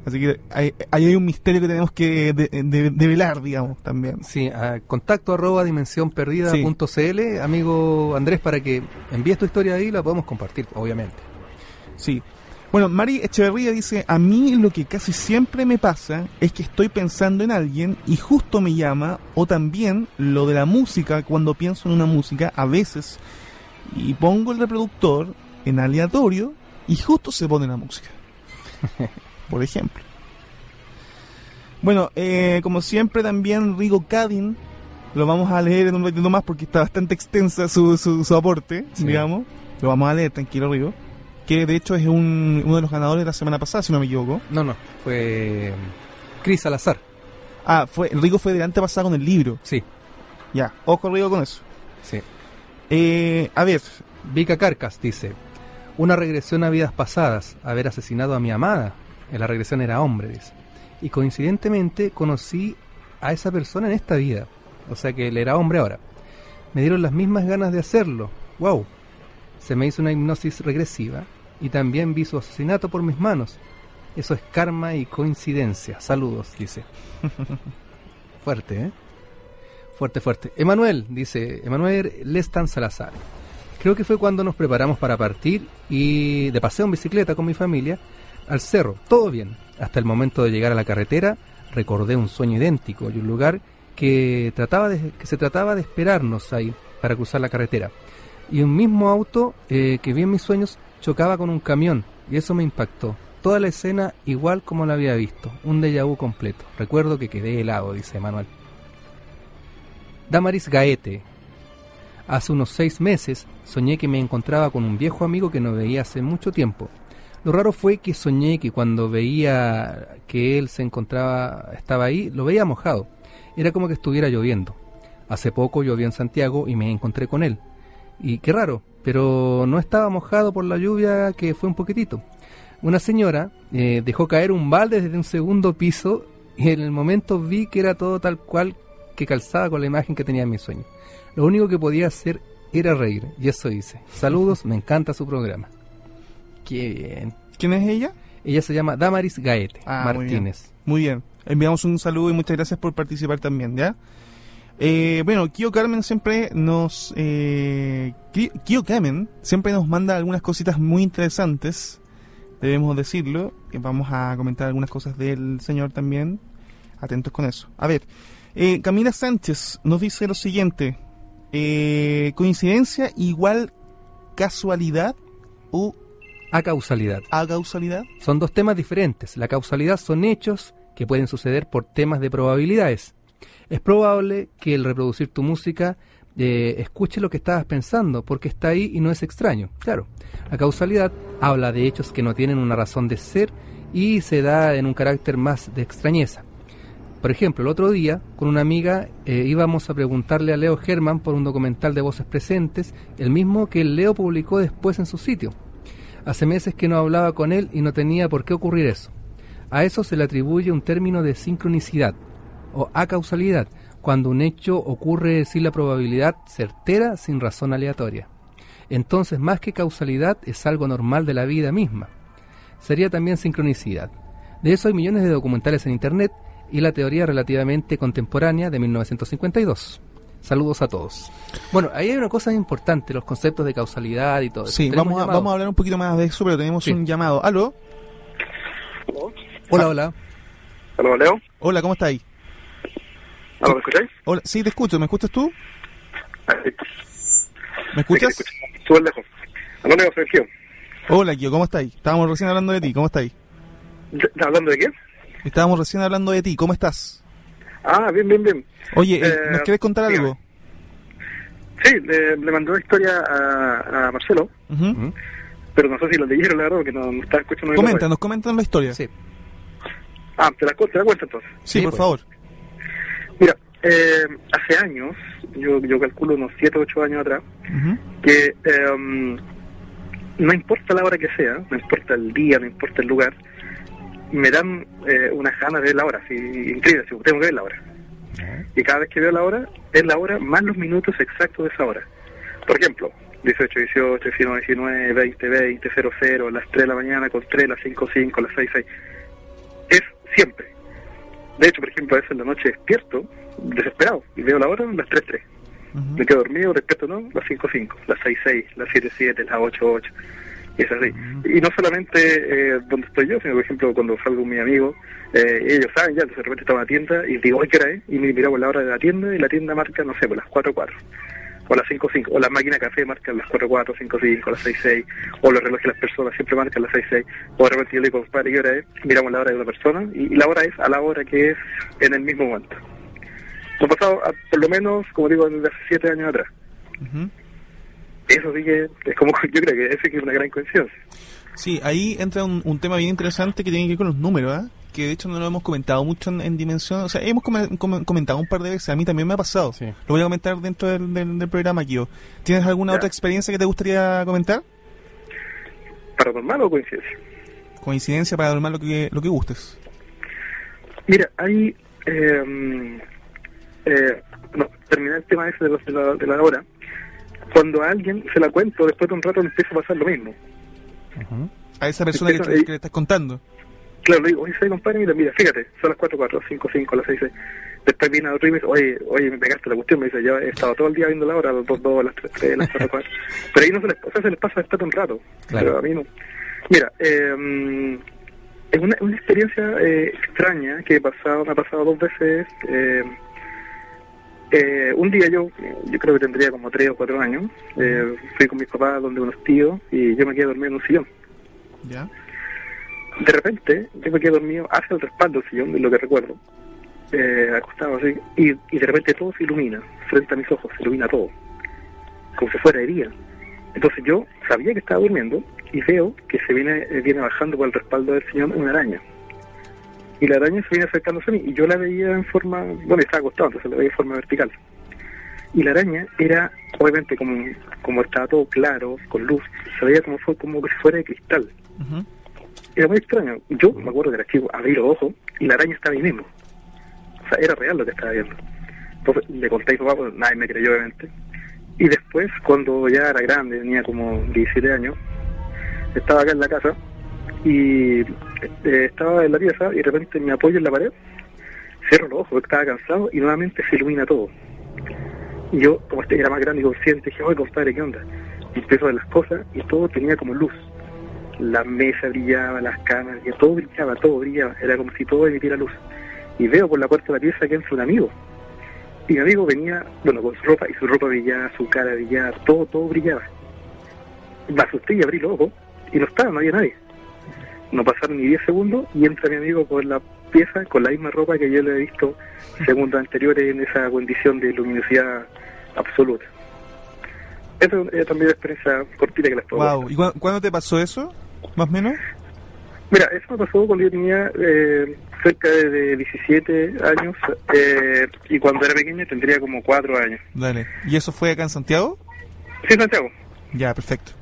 Así que ahí hay, un misterio que tenemos que develar, digamos, también. Sí, a contacto arroba dimensiónperdida.cl, amigo Andrés, para que envíes tu historia ahí y la podemos compartir, obviamente. Sí. Bueno, Mari Echeverría dice, a mí lo que casi siempre me pasa es que estoy pensando en alguien y justo me llama, o también lo de la música, cuando pienso en una música, a veces, y pongo el reproductor en aleatorio y justo se pone la música. *laughs* Por ejemplo. Bueno, eh, como siempre también Rigo Cadin, lo vamos a leer en un ratito más porque está bastante extensa su, su, aporte, digamos. Lo vamos a leer, tranquilo Rigo que de hecho es un, uno de los ganadores de la semana pasada, si no me equivoco. No, no, fue Cris Salazar. Ah, fue, Rigo fue delante pasado con el libro. Sí. Ya, ojo Rigo con eso. Sí. Eh, a ver. Vika Carcas dice, una regresión a vidas pasadas, haber asesinado a mi amada. En la regresión era hombre, dice. Y coincidentemente conocí a esa persona en esta vida. O sea que él era hombre ahora. Me dieron las mismas ganas de hacerlo. ¡Wow! Se me hizo una hipnosis regresiva y también vi su asesinato por mis manos. Eso es karma y coincidencia. Saludos, dice. *laughs* fuerte, ¿eh? Fuerte, fuerte. Emanuel, dice, Emanuel Lestan Salazar. Creo que fue cuando nos preparamos para partir y de paseo en bicicleta con mi familia al cerro. Todo bien. Hasta el momento de llegar a la carretera recordé un sueño idéntico y un lugar que, trataba que se trataba de esperarnos ahí para cruzar la carretera y un mismo auto eh, que vi en mis sueños chocaba con un camión y eso me impactó. Toda la escena igual como la había visto, un déjà vu completo. Recuerdo que quedé helado, dice Manuel. Damaris Gaete. Hace unos seis meses soñé que me encontraba con un viejo amigo que no veía hace mucho tiempo. Lo raro fue que soñé que cuando veía que él se encontraba, estaba ahí, lo veía mojado. Era como que estuviera lloviendo. Hace poco llovió en Santiago y me encontré con él. Y qué raro, pero no estaba mojado por la lluvia que fue un poquitito. Una señora eh, dejó caer un balde desde un segundo piso y en el momento vi que era todo tal cual que calzaba con la imagen que tenía en mi sueño. Lo único que podía hacer era reír y eso hice. Saludos, me encanta su programa. Qué bien. ¿Quién es ella? Ella se llama Damaris Gaete ah, Martínez. Muy bien. muy bien. Enviamos un saludo y muchas gracias por participar también, ¿ya? Eh, bueno, Kio Carmen siempre nos... Eh, Kio Carmen siempre nos manda algunas cositas muy interesantes, debemos decirlo. Vamos a comentar algunas cosas del señor también. Atentos con eso. A ver, eh, Camila Sánchez nos dice lo siguiente. Eh, ¿Coincidencia igual casualidad o... A causalidad. A causalidad. Son dos temas diferentes. La causalidad son hechos que pueden suceder por temas de probabilidades es probable que el reproducir tu música eh, escuche lo que estabas pensando, porque está ahí y no es extraño. Claro, la causalidad habla de hechos que no tienen una razón de ser y se da en un carácter más de extrañeza. Por ejemplo, el otro día, con una amiga, eh, íbamos a preguntarle a Leo Germán por un documental de voces presentes, el mismo que Leo publicó después en su sitio. Hace meses que no hablaba con él y no tenía por qué ocurrir eso. A eso se le atribuye un término de sincronicidad o acausalidad, cuando un hecho ocurre sin la probabilidad certera sin razón aleatoria. Entonces, más que causalidad, es algo normal de la vida misma. Sería también sincronicidad. De eso hay millones de documentales en Internet y la teoría relativamente contemporánea de 1952. Saludos a todos. Bueno, ahí hay una cosa importante, los conceptos de causalidad y todo. Sí, vamos a, vamos a hablar un poquito más de eso, pero tenemos un llamado. ¿Aló? Hola, hola. Hola, Leo. Hola, ¿cómo está ahí? ¿me escucháis? Hola, sí, te escucho. ¿Me escuchas tú? Ah, ¿Me escuchas? Súper lejos. Hola, soy Kio. Hola, Kio, ¿cómo estáis? Estábamos recién hablando de ti, ¿cómo estáis? ¿Hablando de quién? Estábamos recién hablando de ti, ¿cómo estás? Ah, bien, bien, bien. Oye, eh, ¿nos quieres contar algo? Sí, le, le mandó una historia a, a Marcelo, pero no sé si lo leyeron, la verdad, porque no, no estaba escuchando. Coméntanos, coméntanos la historia. Sí. Ah, ¿te la, te la cuento entonces? Sí, por pues. favor. Mira, eh, hace años, yo, yo calculo unos 7 o 8 años atrás, que eh, no importa la hora que sea, no importa el día, no importa el lugar, me dan eh, unas ganas de ver la hora, así, increíble, si tengo que ver la hora. Y cada vez que veo la hora, es la hora más los minutos exactos de esa hora. Por ejemplo, 18, 18, 19, 19, 20, 20, 00, las 3 de la mañana con 3, las 5, 5, las 6, 6. Es siempre. De hecho, por ejemplo, a veces en la noche despierto, desesperado, y veo la hora, las 3, 3. Me quedo dormido, despierto, ¿no? Las 5, 5, las 6, 6, las 7, 7, las 8, 8 y es así. Y no solamente eh, donde estoy yo, sino por ejemplo cuando salgo con mi amigo, eh, ellos saben ya, entonces de repente estaba en la tienda y digo, ¿qué hora es? Y me miramos la hora de la tienda y la tienda marca, no sé, por las 4, 4 o las 5, 5, o la máquina de café marcan las 4, 4, 5, 5, las 6, 6, o los relojes de las personas siempre marcan las 6, 6, o de repente yo le digo, compadre, ¿qué hora es? Miramos la hora de una persona y, la hora es a la hora que es en el mismo momento. Lo pasado por lo menos, como digo, desde hace 7 años atrás eso sí que es como, *laughs* yo creo que ese que es una gran coincidencia. Sí, ahí entra un, tema bien interesante que tiene que ver con los números, ¿ah? que de hecho no lo hemos comentado mucho en, dimensión, o sea, hemos comentado un par de veces, a mí también me ha pasado, lo voy a comentar dentro del, programa, Kio. ¿Tienes alguna otra experiencia que te gustaría comentar? ¿Paranormal o coincidencia? Coincidencia, paranormal, lo que, lo que gustes. Mira, hay... Eh, eh, no, terminar el tema ese de, los, de, la, de la hora, cuando a alguien se la cuento, después de un rato le empieza a pasar lo mismo. A esa persona que, le estás contando. Claro, le digo, oye, compadre, mira, mira, fíjate, son las 4, 4, 5, 5, las 6, 6. Después viene a otro y me dice, oye, oye, me pegaste la cuestión, me dice, yo he estado todo el día viendo la hora, las 2, 2, las 3, 3, las 4, 4. Pero ahí no se les, o sea, se les pasa después de un rato. Claro. Pero a mí no. Mira, eh, es una, una experiencia eh, extraña que he pasado, me ha pasado dos veces. Eh, eh, un día yo, yo creo que tendría como tres o cuatro años, eh, fui con mis papás donde unos tíos y yo me quedé dormido en un sillón. ¿Ya? De repente, yo me quedé dormido hacia el respaldo del sillón, de lo que recuerdo, eh, acostado así, y, y de repente todo se ilumina, frente a mis ojos, se ilumina todo, como si fuera de día. Entonces yo sabía que estaba durmiendo y veo que se viene, viene bajando por el respaldo del sillón una araña y la araña se viene acercándose a mí y yo la veía en forma, bueno, estaba acostado, entonces la veía en forma vertical. Y la araña era, obviamente, como, como estaba todo claro, con luz, se veía como, fue, como que fuera de cristal. Era muy extraño. Yo me acuerdo que era chico, abrí los ojos y la araña estaba ahí mismo. O sea, era real lo que estaba viendo. Entonces le conté a mi papá, pues, nadie me creyó, obviamente. Y después, cuando ya era grande, tenía como 17 años, estaba acá en la casa y eh, estaba en la pieza y de repente me apoyo en la pared, cierro los ojos, estaba cansado y nuevamente se ilumina todo. Y yo, como este era más grande y consciente, dije, oye compadre, ¿qué onda? Y empiezo a ver las cosas y todo tenía como luz. La mesa brillaba, las camas, y todo brillaba, todo brillaba, era como si todo emitiera luz. Y veo por la puerta de la pieza que entra un amigo. Y mi amigo venía, bueno, con su ropa, y su ropa brillaba, su cara brillaba, todo, todo brillaba. Me asusté y abrí los ojos, y no estaba, no había nadie no pasaron ni 10 segundos y entra mi amigo por la pieza con la misma ropa que yo le he visto segundos anteriores en esa condición de luminosidad absoluta. Esa es también una experiencia cortita que les puedo wow. ¿Y cuándo te pasó eso, más o menos? Mira, eso me pasó cuando yo tenía eh, cerca de, 17 años eh, y cuando era pequeño tendría como 4 años. Dale. ¿Y eso fue acá en Santiago? Sí, en Santiago. Ya, perfecto.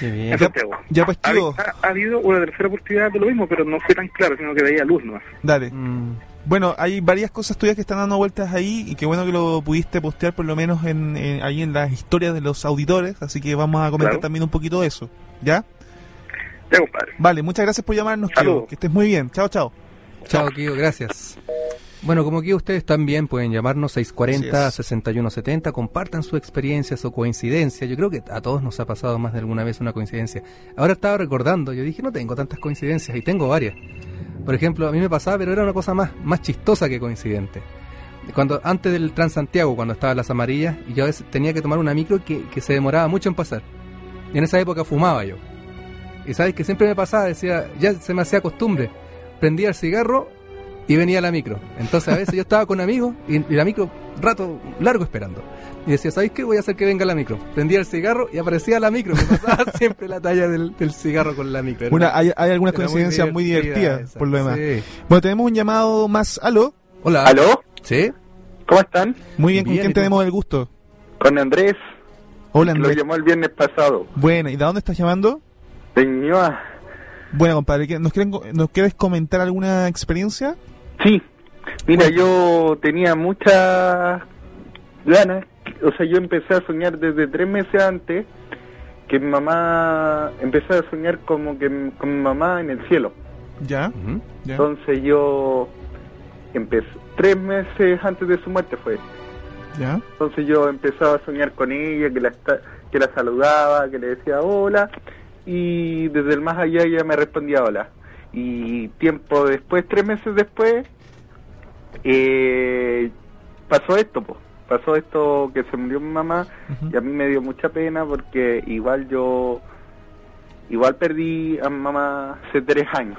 Bien. En Santiago. Ya, pues, tío. Ha, habido una tercera oportunidad de lo mismo, pero no fue tan claro, sino que veía luz nomás. Dale. Mm. Bueno, hay varias cosas tuyas que están dando vueltas ahí y qué bueno que lo pudiste postear por lo menos en, ahí en las historias de los auditores, así que vamos a comentar también un poquito de eso, ¿ya? Ya, compadre. Vale, muchas gracias por llamarnos, Kio. Que estés muy bien. Chao, chao. Chao, Kio, gracias. Bueno, como aquí ustedes también pueden llamarnos 640-6170, compartan su experiencia, su coincidencia. Yo creo que a todos nos ha pasado más de alguna vez una coincidencia. Ahora estaba recordando, yo dije, no tengo tantas coincidencias y tengo varias. Por ejemplo, a mí me pasaba, pero era una cosa más, más chistosa que coincidente. Cuando, antes del Transantiago, cuando estaba las amarillas, y yo a veces tenía que tomar una micro que, que se demoraba mucho en pasar. Y en esa época fumaba yo. Y sabes que siempre me pasaba, decía, ya se me hacía costumbre. Prendía el cigarro y venía la micro. Entonces a veces yo estaba con amigos y, la micro rato largo esperando. Y decía, ¿sabéis qué? Voy a hacer que venga la micro. Prendía el cigarro y aparecía la micro. Me pasaba *laughs* siempre la talla del, cigarro con la micro. Una, hay, hay algunas coincidencias muy, divertidas, por lo demás. Bueno, tenemos un llamado más. ¿Aló? Hola. ¿Aló? ¿Sí? ¿Cómo están? Muy bien, ¿con quién tenemos el gusto? Con Andrés. Hola, Andrés. Lo llamó el viernes pasado. Bueno, ¿y de dónde estás llamando? De Bueno, compadre, ¿nos, quieren, ¿nos quieres comentar alguna experiencia? Sí. Mira, yo tenía muchas ganas o sea, yo empecé a soñar desde tres meses antes que mi mamá, empecé a soñar como que con mi mamá en el cielo. ¿Ya? Entonces yo empecé, tres meses antes de su muerte fue. ¿Ya? Entonces yo empezaba a soñar con ella, que la, que la saludaba, que le decía hola, y desde el más allá ella me respondía hola. Y tiempo después, tres meses después, eh, pasó esto, pues pasó esto que se murió mi mamá y a mí me dio mucha pena porque igual yo igual perdí a mi mamá hace tres años.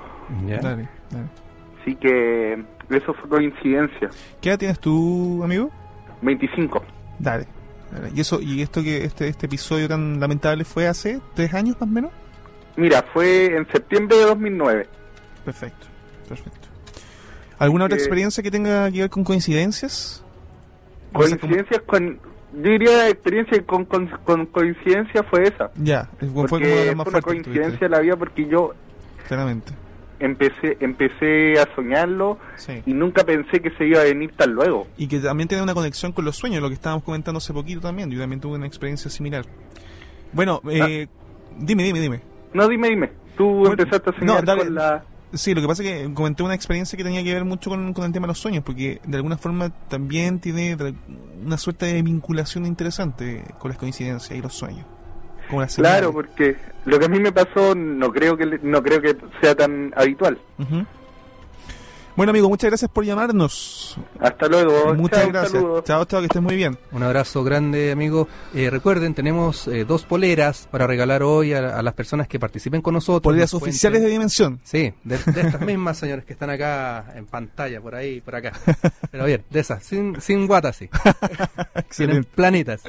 Así que eso fue coincidencia. ¿Qué edad tienes tú, amigo? 25. Dale. ¿Y eso y esto que este este episodio tan lamentable fue hace tres años más o menos? Mira, fue en septiembre de 2009. Perfecto, perfecto. ¿Alguna otra experiencia que tenga que ver con coincidencias? Coincidencias con... Yo diría experiencia con, con, coincidencia fue esa. Ya, fue como la más fue una coincidencia la vida porque yo... Claramente. Empecé, empecé a soñarlo y nunca pensé que se iba a venir tan luego. Y que también tiene una conexión con los sueños, lo que estábamos comentando hace poquito también. Yo también tuve una experiencia similar. Bueno, eh, ah. dime, dime, dime. No, dime, dime. Tú empezaste a soñar con la... Sí, lo que pasa es que comenté una experiencia que tenía que ver mucho con, el tema de los sueños, porque de alguna forma también tiene una suerte de vinculación interesante con las coincidencias y los sueños. claro, porque lo que a mí me pasó no creo que no creo que sea tan habitual. Bueno, amigo, muchas gracias por llamarnos. Hasta luego. Muchas gracias. Chao, chao, que estés muy bien. Un abrazo grande, amigo. Eh, recuerden, tenemos eh, dos poleras para regalar hoy a, las personas que participen con nosotros. Poleras oficiales de dimensión. Sí, de, estas *laughs* mismas, señores, que están acá en pantalla, por ahí, por acá. Pero bien, de esas, sin, sin guatas, sí. *laughs* Tienen planitas.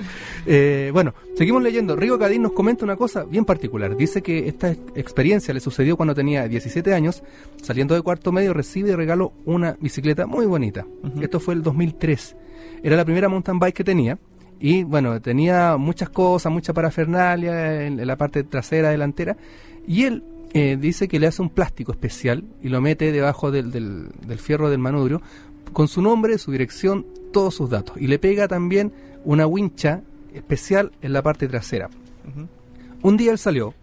Eh, bueno, seguimos leyendo. Rigo Cadín nos comenta una cosa bien particular. Dice que esta experiencia le sucedió cuando tenía 17 años. Saliendo de cuarto medio, recibe regalo una bicicleta muy bonita. Esto fue el 2003. Era la primera mountain bike que tenía. Y bueno, tenía muchas cosas, mucha parafernalia en, la parte trasera, delantera. Y él eh, dice que le hace un plástico especial y lo mete debajo del, del, fierro del manubrio con su nombre, su dirección, todos sus datos. Y le pega también una wincha especial en la parte trasera. Un día él salió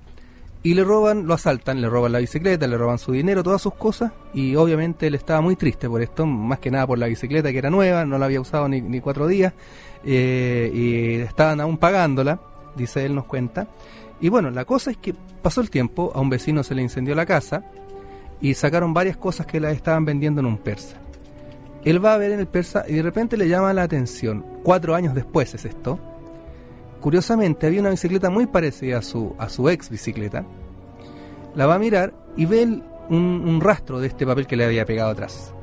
y le roban, lo asaltan, le roban la bicicleta, le roban su dinero, todas sus cosas, y obviamente él estaba muy triste por esto, más que nada por la bicicleta que era nueva, no la había usado ni, ni cuatro días, eh, y estaban aún pagándola, dice él, nos cuenta. Y bueno, la cosa es que pasó el tiempo, a un vecino se le incendió la casa, y sacaron varias cosas que la estaban vendiendo en un persa. Él va a ver en el persa y de repente le llama la atención, cuatro años después es esto, Curiosamente, había una bicicleta muy parecida a su, a su ex bicicleta. La va a mirar y ve un, rastro de este papel que le había pegado atrás.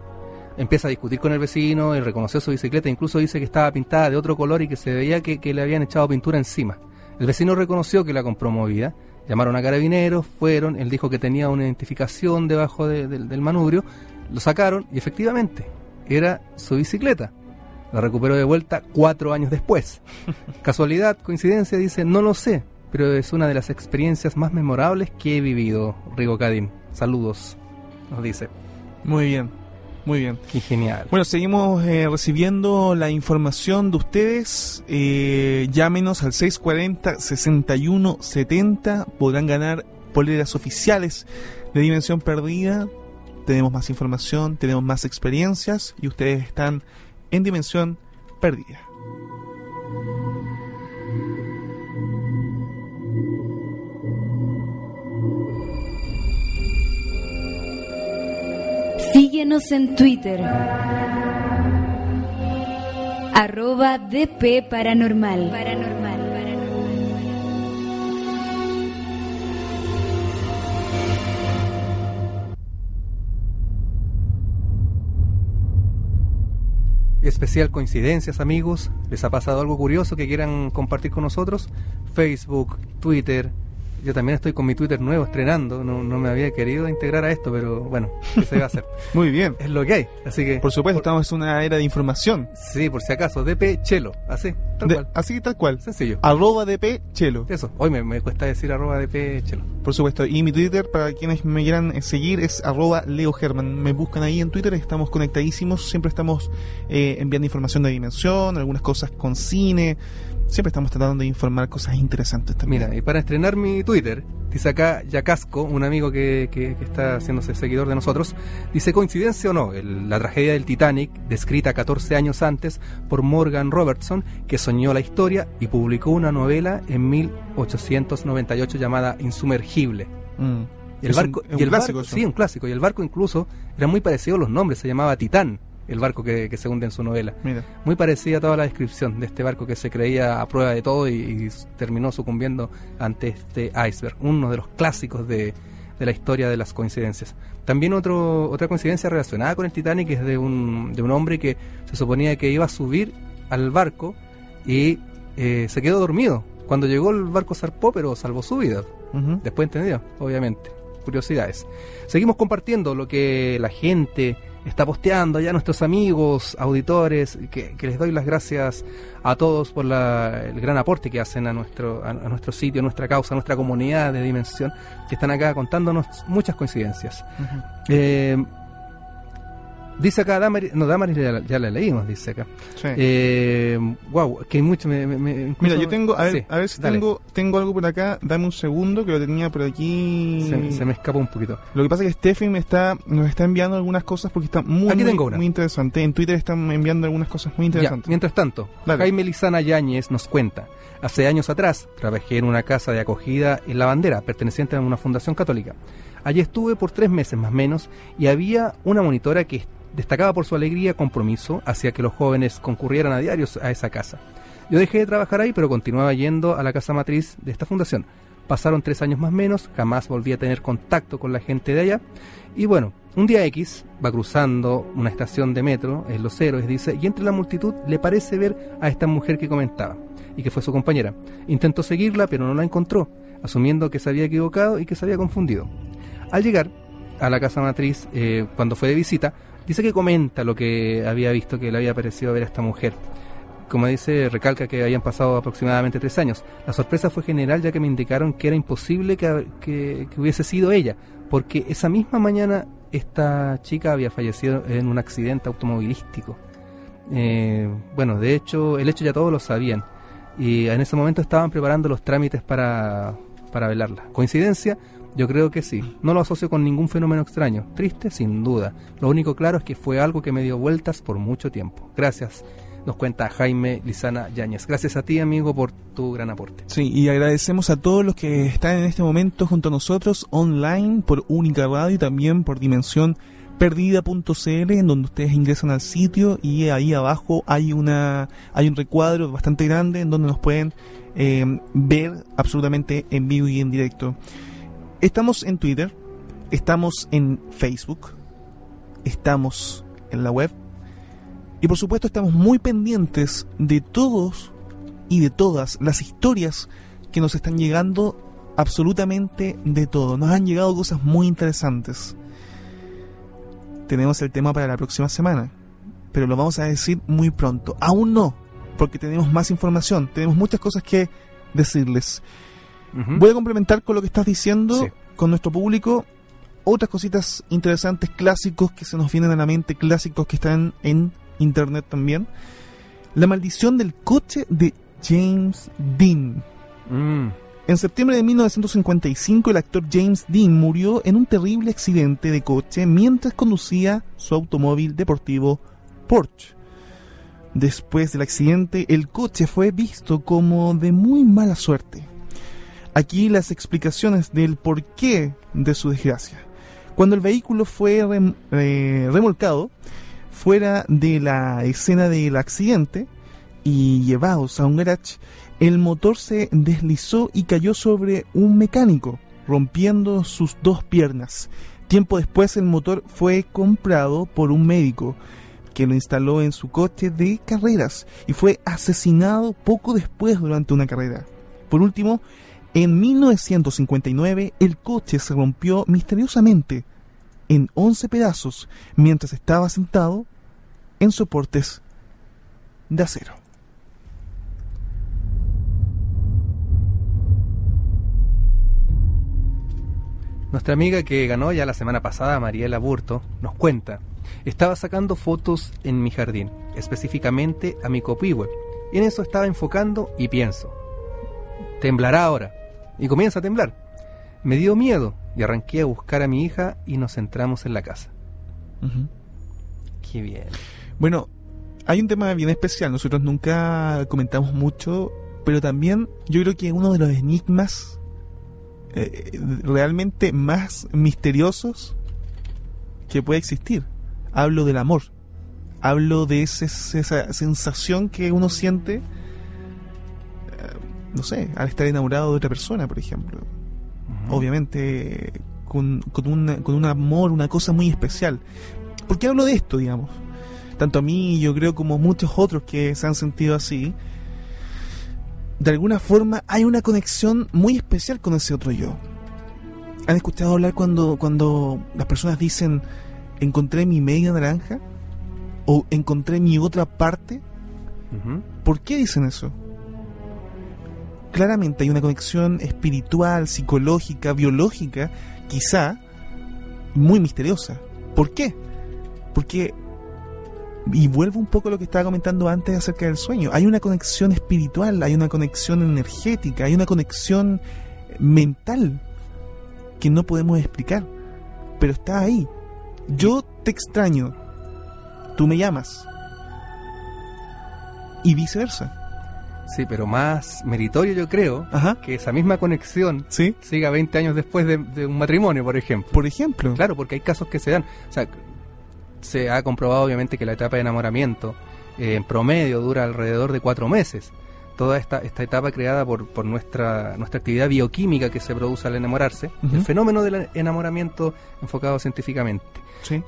Empieza a discutir con el vecino, y reconoció su bicicleta, incluso dice que estaba pintada de otro color y que se veía que, le habían echado pintura encima. El vecino reconoció que la compró movida Llamaron a carabineros, fueron, él dijo que tenía una identificación debajo del manubrio, lo sacaron y efectivamente era su bicicleta. La recuperó de vuelta cuatro años después. *laughs* Casualidad, coincidencia, dice, no lo sé, pero es una de las experiencias más memorables que he vivido, Rigo Cadín. Saludos, nos dice. Muy bien, muy bien. Qué genial. Bueno, seguimos eh, recibiendo la información de ustedes. Eh, llámenos al 640-6170. Podrán ganar poleras oficiales de Dimensión Perdida. Tenemos más información, tenemos más experiencias y ustedes están en Dimensión Perdida. Síguenos en Twitter. Arroba DP Paranormal. Paranormal. Especial coincidencias, amigos. ¿Les ha pasado algo curioso que quieran compartir con nosotros? Facebook, Twitter, yo también estoy con mi Twitter nuevo estrenando. No, no, me había querido integrar a esto, pero bueno, ¿qué se va a hacer? *laughs* Muy bien. Es lo que hay. Así que. Por supuesto, estamos en una era de información. Sí, por si acaso. DP Chelo. Así, tal cual. Así, tal cual. Sencillo. Arroba DP Chelo. Eso. Hoy me, cuesta decir arroba DP Chelo. Por supuesto. Y mi Twitter, para quienes me quieran eh, seguir, es arroba Leo German. Me buscan ahí en Twitter. Estamos conectadísimos. Siempre estamos eh, enviando información de dimensión, algunas cosas con cine siempre estamos tratando de informar cosas interesantes también. Mira, y para estrenar mi Twitter, dice acá Yacasco, un amigo que, que, está haciéndose seguidor de nosotros, dice, coincidencia o no, la tragedia del Titanic, descrita 14 años antes por Morgan Robertson, que soñó la historia y publicó una novela en 1898 llamada Insumergible. Mm. el barco, y el barco, sí, un clásico. Y el barco incluso era muy parecido a los nombres, se llamaba Titán el barco que, se hunde en su novela. Muy parecida a toda la descripción de este barco que se creía a prueba de todo y, terminó sucumbiendo ante este iceberg, uno de los clásicos de, la historia de las coincidencias. También otro, otra coincidencia relacionada con el Titanic es de un, de un hombre que se suponía que iba a subir al barco y eh, se quedó dormido. Cuando llegó el barco zarpó, pero salvó su vida. Después entendió, obviamente. Curiosidades. Seguimos compartiendo lo que la gente está posteando ya nuestros amigos, auditores, que, les doy las gracias a todos por el gran aporte que hacen a nuestro, a, nuestro sitio, a nuestra causa, a nuestra comunidad de dimensión, que están acá contándonos muchas coincidencias. Dice acá, Damaris, no, Damaris ya, la leímos, dice acá. Sí. Eh, wow, que hay mucho. Me, Mira, yo tengo, a ver, a ver si tengo, tengo algo por acá, dame un segundo, que lo tenía por aquí. Se, me escapó un poquito. Lo que pasa es que Stephen me está, nos está enviando algunas cosas porque está muy, muy, interesante. En Twitter están enviando algunas cosas muy interesantes. mientras tanto, Jaime Lizana Yáñez nos cuenta. Hace años atrás trabajé en una casa de acogida en La Bandera, perteneciente a una fundación católica. Allí estuve por tres meses más o menos y había una monitora que destacaba por su alegría compromiso hacia que los jóvenes concurrieran a diarios a esa casa. Yo dejé de trabajar ahí, pero continuaba yendo a la casa matriz de esta fundación. Pasaron tres años más o menos, jamás volví a tener contacto con la gente de allá. Y bueno, un día X va cruzando una estación de metro, en Los Héroes, dice, y entre la multitud le parece ver a esta mujer que comentaba, y que fue su compañera. Intentó seguirla, pero no la encontró, asumiendo que se había equivocado y que se había confundido. Al llegar a la casa matriz, eh, cuando fue de visita, Dice que comenta lo que había visto que le había parecido ver a esta mujer. Como dice, recalca que habían pasado aproximadamente tres años. La sorpresa fue general ya que me indicaron que era imposible que, hubiese sido ella, porque esa misma mañana esta chica había fallecido en un accidente automovilístico. Eh, bueno, de hecho, el hecho ya todos lo sabían. Y en ese momento estaban preparando los trámites para, para velarla. ¿Coincidencia? Yo creo que sí. No lo asocio con ningún fenómeno extraño. Triste, sin duda. Lo único claro es que fue algo que me dio vueltas por mucho tiempo. Gracias. Nos cuenta Jaime Lizana Yáñez. Gracias a ti, amigo, por tu gran aporte. Sí, y agradecemos a todos los que están en este momento junto a nosotros online por Única Radio y también por Dimensión perdida.cl en donde ustedes ingresan al sitio y ahí abajo hay una hay un recuadro bastante grande en donde nos pueden eh, ver absolutamente en vivo y en directo. Estamos en Twitter, estamos en Facebook, estamos en la web y por supuesto estamos muy pendientes de todos y de todas las historias que nos están llegando absolutamente de todo. Nos han llegado cosas muy interesantes. Tenemos el tema para la próxima semana, pero lo vamos a decir muy pronto. Aún no, porque tenemos más información, tenemos muchas cosas que decirles. Voy a complementar con lo que estás diciendo con nuestro público otras cositas interesantes, clásicos que se nos vienen a la mente, clásicos que están en internet también. La maldición del coche de James Dean. Mm. En septiembre de 1955 el actor James Dean murió en un terrible accidente de coche mientras conducía su automóvil deportivo Porsche. Después del accidente el coche fue visto como de muy mala suerte. Aquí las explicaciones del porqué de su desgracia. Cuando el vehículo fue eh, remolcado fuera de la escena del accidente y llevados a un garage, el motor se deslizó y cayó sobre un mecánico, rompiendo sus dos piernas. Tiempo después el motor fue comprado por un médico que lo instaló en su coche de carreras y fue asesinado poco después durante una carrera. Por último, en 1959 el coche se rompió misteriosamente en 11 pedazos mientras estaba sentado en soportes de acero. Nuestra amiga que ganó ya la semana pasada, Mariela Burto, nos cuenta, estaba sacando fotos en mi jardín, específicamente a mi copihue, y en eso estaba enfocando y pienso, temblará ahora, y comienza a temblar. Me dio miedo y arranqué a buscar a mi hija y nos centramos en la casa. Qué bien. Bueno, hay un tema bien especial, nosotros nunca comentamos mucho, pero también yo creo que uno de los enigmas eh, realmente más misteriosos que puede existir. Hablo del amor. Hablo de esa sensación que uno siente, no sé, al estar enamorado de otra persona, por ejemplo. Obviamente con, con, con un amor, una cosa muy especial. ¿Por qué hablo de esto, digamos? Tanto a mí, yo creo, como muchos otros que se han sentido así de alguna forma hay una conexión muy especial con ese otro yo. ¿Han escuchado hablar cuando, cuando las personas dicen encontré mi media naranja? ¿O encontré mi otra parte? ¿Por qué dicen eso? Claramente hay una conexión espiritual, psicológica, biológica, quizá muy misteriosa. ¿Por qué? Porque y vuelvo un poco a lo que estaba comentando antes acerca del sueño. Hay una conexión espiritual, hay una conexión energética, hay una conexión mental que no podemos explicar, pero está ahí. Yo te extraño, tú me llamas y viceversa. Sí, pero más meritorio yo creo que esa misma conexión ¿Sí? siga 20 años después de, de, un matrimonio, por ejemplo. Por ejemplo. Claro, porque hay casos que se dan. O sea, se ha comprobado obviamente que la etapa de enamoramiento eh, en promedio dura alrededor de cuatro meses. Toda esta, esta etapa creada por, por nuestra, nuestra actividad bioquímica que se produce al enamorarse, el fenómeno del enamoramiento enfocado científicamente.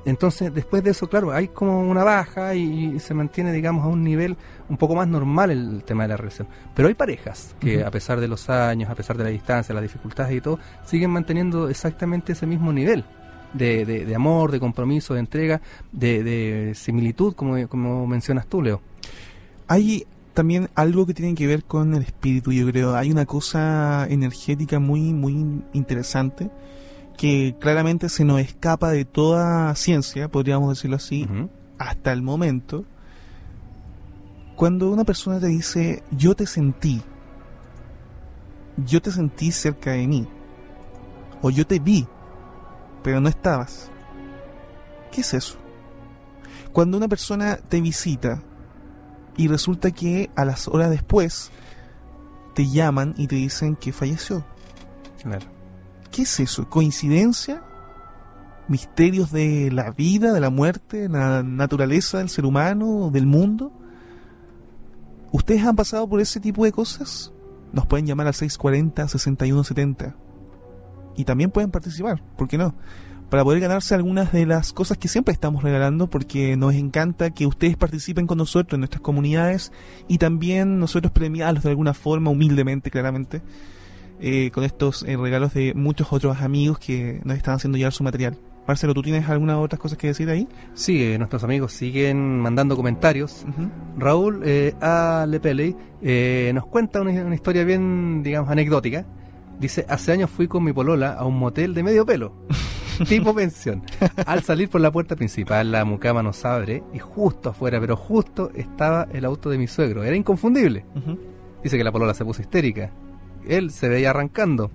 Entonces, después de eso, claro, hay como una baja y, se mantiene, digamos, a un nivel un poco más normal el tema de la relación. Pero hay parejas que, a pesar de los años, a pesar de la distancia, las dificultades y todo, siguen manteniendo exactamente ese mismo nivel de, de, amor, de compromiso, de entrega, de, similitud, como, como mencionas tú, Leo. Hay también algo que tiene que ver con el espíritu, yo creo. Hay una cosa energética muy, muy interesante que claramente se nos escapa de toda ciencia, podríamos decirlo así, hasta el momento. Cuando una persona te dice, yo te sentí, yo te sentí cerca de mí, o yo te vi, pero no estabas. ¿Qué es eso? Cuando una persona te visita y resulta que a las horas después te llaman y te dicen que falleció. Claro. ¿Qué es eso? ¿Coincidencia? ¿Misterios de la vida, de la muerte, de la naturaleza del ser humano, del mundo? ¿Ustedes han pasado por ese tipo de cosas? Nos pueden llamar al 640-6170 y también pueden participar, ¿por qué no? Para poder ganarse algunas de las cosas que siempre estamos regalando, porque nos encanta que ustedes participen con nosotros en nuestras comunidades y también nosotros premiarlos de alguna forma, humildemente, claramente, eh, con estos eh, regalos de muchos otros amigos que nos están haciendo llegar su material. Marcelo, ¿tú tienes algunas otras cosas que decir ahí? Sí, eh, nuestros amigos siguen mandando comentarios. Raúl eh, A. Lepele nos cuenta una, historia bien, digamos, anecdótica. Dice, hace años fui con mi polola a un motel de medio pelo, *laughs* *laughs* tipo pensión. Al salir por la puerta principal, la mucama nos abre y justo afuera, pero justo estaba el auto de mi suegro. Era inconfundible. Dice que la polola se puso histérica él se veía arrancando.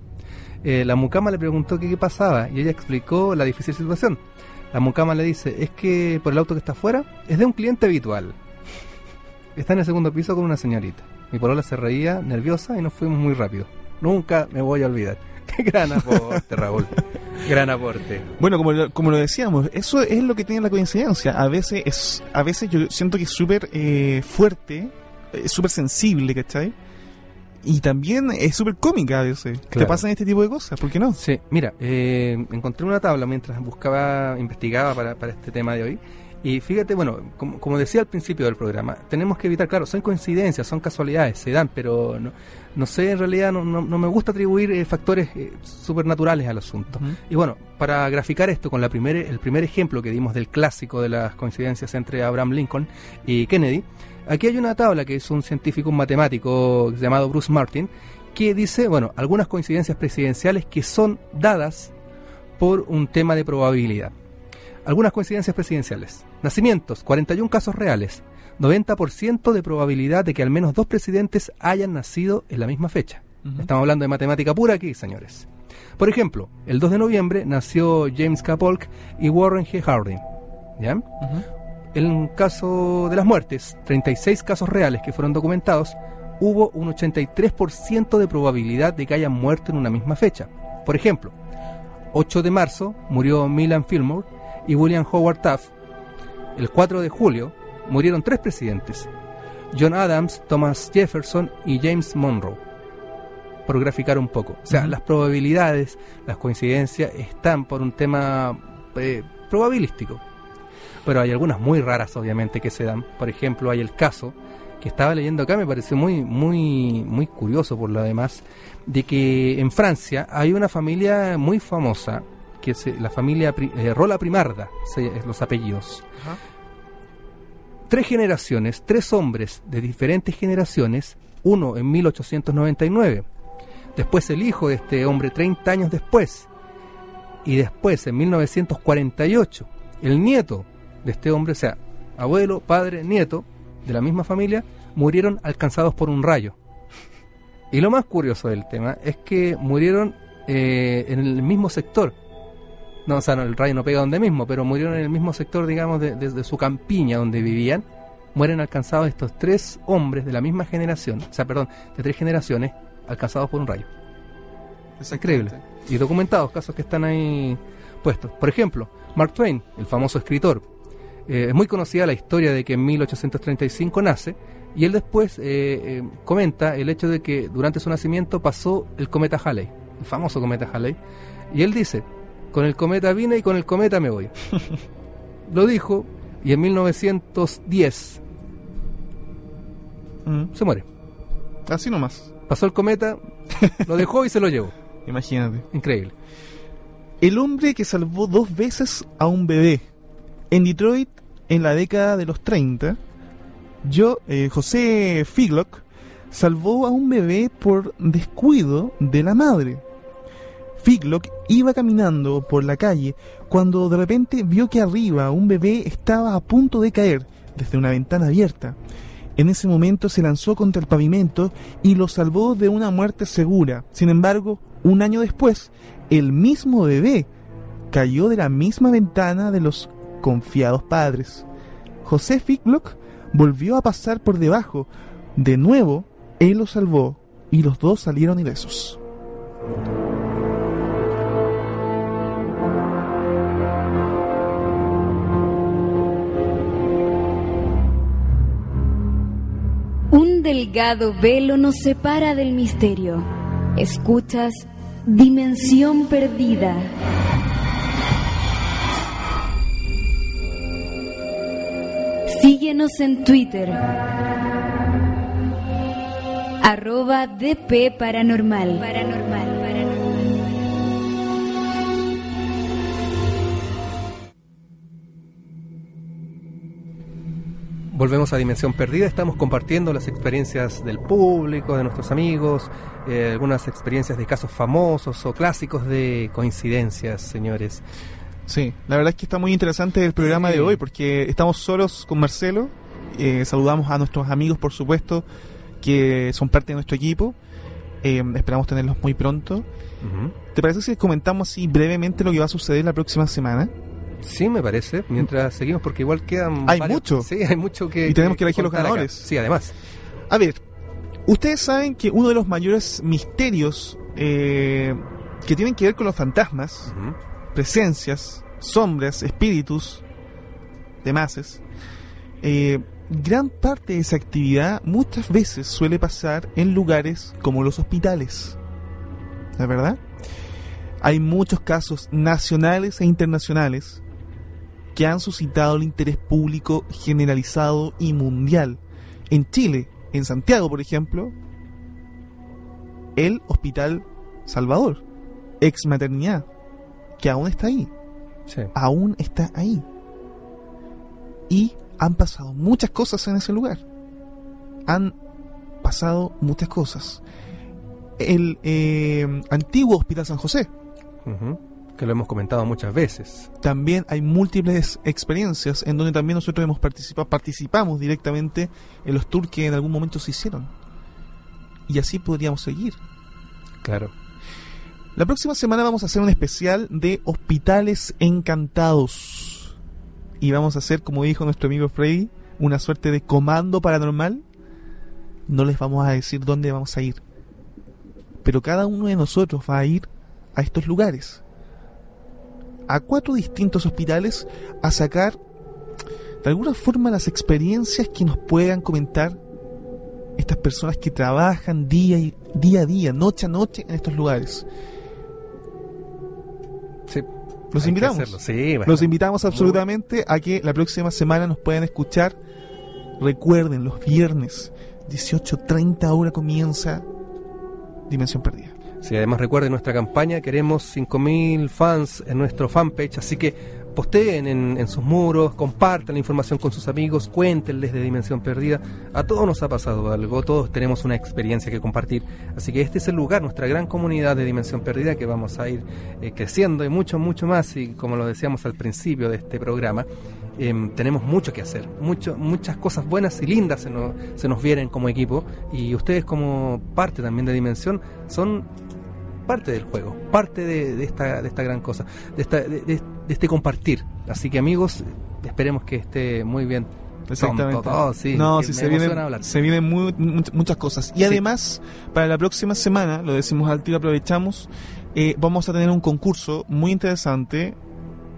Eh, la mucama le preguntó qué, pasaba y ella explicó la difícil situación. La mucama le dice, es que por el auto que está afuera es de un cliente habitual. Está en el segundo piso con una señorita. Mi polola se reía, nerviosa, y nos fuimos muy rápido. Nunca me voy a olvidar. *laughs* Qué gran aporte, Raúl. Gran aporte. Bueno, como lo, como lo decíamos, eso es lo que tiene la coincidencia. A veces es, a veces yo siento que es súper eh, fuerte, es súper sensible, ¿cachai? y también es súper cómica a veces. Te pasan este tipo de cosas, ¿por qué no? Sí, mira, eh, encontré una tabla mientras buscaba, investigaba para, para este tema de hoy. Y fíjate, bueno, como, decía al principio del programa, tenemos que evitar, claro, son coincidencias, son casualidades, se dan, pero no, no sé, en realidad no, no, me gusta atribuir eh, factores eh, supernaturales al asunto. Y bueno, para graficar esto con la primer, el primer ejemplo que dimos del clásico de las coincidencias entre Abraham Lincoln y Kennedy, Aquí hay una tabla que es un científico, un matemático llamado Bruce Martin, que dice, bueno, algunas coincidencias presidenciales que son dadas por un tema de probabilidad. Algunas coincidencias presidenciales. Nacimientos, 41 casos reales. 90% de probabilidad de que al menos dos presidentes hayan nacido en la misma fecha. Estamos hablando de matemática pura aquí, señores. Por ejemplo, el 2 de noviembre nació James K. Polk y Warren G. Harding. ¿Ya? En caso de las muertes, 36 casos reales que fueron documentados, hubo un 83% de probabilidad de que hayan muerto en una misma fecha. Por ejemplo, 8 de marzo murió Milan Fillmore y William Howard Taft. El 4 de julio murieron tres presidentes, John Adams, Thomas Jefferson y James Monroe. Por graficar un poco. O sea, las probabilidades, las coincidencias están por un tema eh, probabilístico pero hay algunas muy raras obviamente que se dan. Por ejemplo, hay el caso que estaba leyendo acá, me pareció muy, muy, muy curioso por lo demás, de que en Francia hay una familia muy famosa, que la familia eh, Rola Primarda, los apellidos. Tres generaciones, tres hombres de diferentes generaciones, uno en 1899, después el hijo de este hombre 30 años después, y después en 1948, el nieto de este hombre, o sea, abuelo, padre, nieto, de la misma familia, murieron alcanzados por un rayo. Y lo más curioso del tema es que murieron eh, en el mismo sector. No, o sea, el rayo no pega donde mismo, pero murieron en el mismo sector, digamos, desde de, su campiña donde vivían. Mueren alcanzados estos tres hombres de la misma generación, o sea, perdón, de tres generaciones, alcanzados por un rayo. Es increíble. Y documentados, casos que están ahí puestos. Por ejemplo, Mark Twain, el famoso escritor, eh, es muy conocida la historia de que en 1835 nace y él después eh, eh, comenta el hecho de que durante su nacimiento pasó el cometa Halley, el famoso cometa Halley, y él dice, con el cometa vine y con el cometa me voy. *laughs* Lo dijo y en 1910 mm. se muere. Así nomás. Pasó el cometa, lo dejó y se lo llevó. *laughs* Imagínate. Increíble. El hombre que salvó dos veces a un bebé. En Detroit en la década de los 30, yo, eh, José Figlock salvó a un bebé por descuido de la madre. Figlock iba caminando por la calle cuando de repente vio que arriba un bebé estaba a punto de caer desde una ventana abierta. En ese momento se lanzó contra el pavimento y lo salvó de una muerte segura. Sin embargo, un año después, el mismo bebé cayó de la misma ventana de los confiados padres. José Ficklock volvió a pasar por debajo. De nuevo, él lo salvó y los dos salieron ilesos. Delgado velo nos separa del misterio. Escuchas Dimensión Perdida. Síguenos en Twitter. arroba DP Paranormal. Paranormal. Volvemos a Dimensión Perdida, estamos compartiendo las experiencias del público, de nuestros amigos, eh, algunas experiencias de casos famosos o clásicos de coincidencias, señores. Sí, la verdad es que está muy interesante el programa de hoy porque estamos solos con Marcelo, eh, saludamos a nuestros amigos, por supuesto, que son parte de nuestro equipo, eh, esperamos tenerlos muy pronto. ¿Te parece si comentamos así brevemente lo que va a suceder la próxima semana? Sí, me parece. Mientras seguimos, porque igual quedan. Hay mucho. Sí, hay mucho que. Y tenemos que, elegir los ganadores. Sí, además. A ver, ustedes saben que uno de los mayores misterios eh, que tienen que ver con los fantasmas, presencias, sombras, espíritus, demás, eh, gran parte de esa actividad muchas veces suele pasar en lugares como los hospitales. ¿Es verdad? Hay muchos casos nacionales e internacionales que han suscitado el interés público generalizado y mundial. En Chile, en Santiago, por ejemplo, el Hospital Salvador, ex maternidad, que aún está ahí. Aún está ahí. Y han pasado muchas cosas en ese lugar. Han pasado muchas cosas. El eh, antiguo Hospital San José, que lo hemos comentado muchas veces. También hay múltiples experiencias en donde también nosotros hemos participado, participamos directamente en los tours que en algún momento se hicieron. Y así podríamos seguir. Claro. La próxima semana vamos a hacer un especial de hospitales encantados. Y vamos a hacer, como dijo nuestro amigo Freddy, una suerte de comando paranormal. No les vamos a decir dónde vamos a ir. Pero cada uno de nosotros va a ir a estos lugares, a cuatro distintos hospitales, a sacar de alguna forma las experiencias que nos puedan comentar estas personas que trabajan día, y, día a día, noche a noche en estos lugares. Sí, los invitamos. los invitamos absolutamente a que la próxima semana nos puedan escuchar. Recuerden, los viernes, 18.30 ahora comienza Dimensión Perdida. Si además recuerden nuestra campaña, queremos 5.000 fans en nuestro fanpage, así que posteen en, sus muros, compartan la información con sus amigos, cuéntenles de Dimensión Perdida. A todos nos ha pasado algo, todos tenemos una experiencia que compartir. Así que este es el lugar, nuestra gran comunidad de Dimensión Perdida que vamos a ir eh, creciendo y mucho, mucho más. Y como lo decíamos al principio de este programa, em, tenemos mucho que hacer, mucho, muchas cosas buenas y lindas se nos, se nos vienen como equipo y ustedes como parte también de Dimensión son parte del juego, parte de, esta, de esta gran cosa, de, esta, de, este compartir. Así que amigos, esperemos que esté muy bien. Exactamente. no, si se vienen, se vienen muchas cosas. Y además, para la próxima semana, lo decimos al tiro, aprovechamos, eh, vamos a tener un concurso muy interesante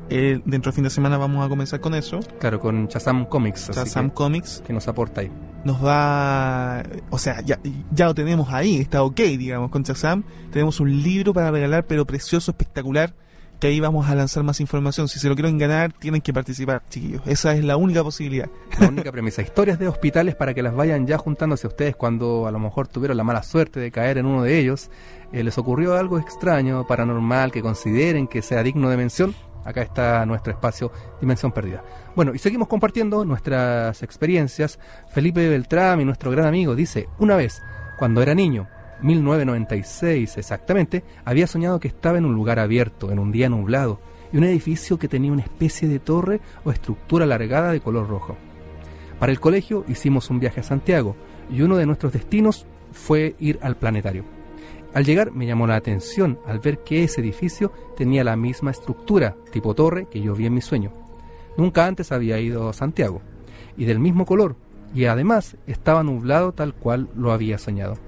eh, dentro del fin de semana vamos a comenzar con eso. Claro, con Chazam Comics. Chazam Comics. Que nos aporta ahí. Nos va. O sea, ya, ya lo tenemos ahí, está ok, digamos, con Chazam. Tenemos un libro para regalar, pero precioso, espectacular. Que ahí vamos a lanzar más información. Si se lo quieren ganar, tienen que participar, chiquillos. Esa es la única posibilidad. La única premisa. Historias de hospitales para que las vayan ya juntándose a ustedes cuando a lo mejor tuvieron la mala suerte de caer en uno de ellos. Eh, les ocurrió algo extraño, paranormal, que consideren que sea digno de mención Acá está nuestro espacio Dimensión Perdida. Bueno, y seguimos compartiendo nuestras experiencias. Felipe Beltrán, nuestro gran amigo, dice, una vez, cuando era niño, 1996 exactamente, había soñado que estaba en un lugar abierto, en un día nublado, y un edificio que tenía una especie de torre o estructura alargada de color rojo. Para el colegio hicimos un viaje a Santiago, y uno de nuestros destinos fue ir al planetario. Al llegar me llamó la atención al ver que ese edificio tenía la misma estructura, tipo torre, que yo vi en mi sueño. Nunca antes había ido a Santiago, y del mismo color, y además estaba nublado tal cual lo había soñado.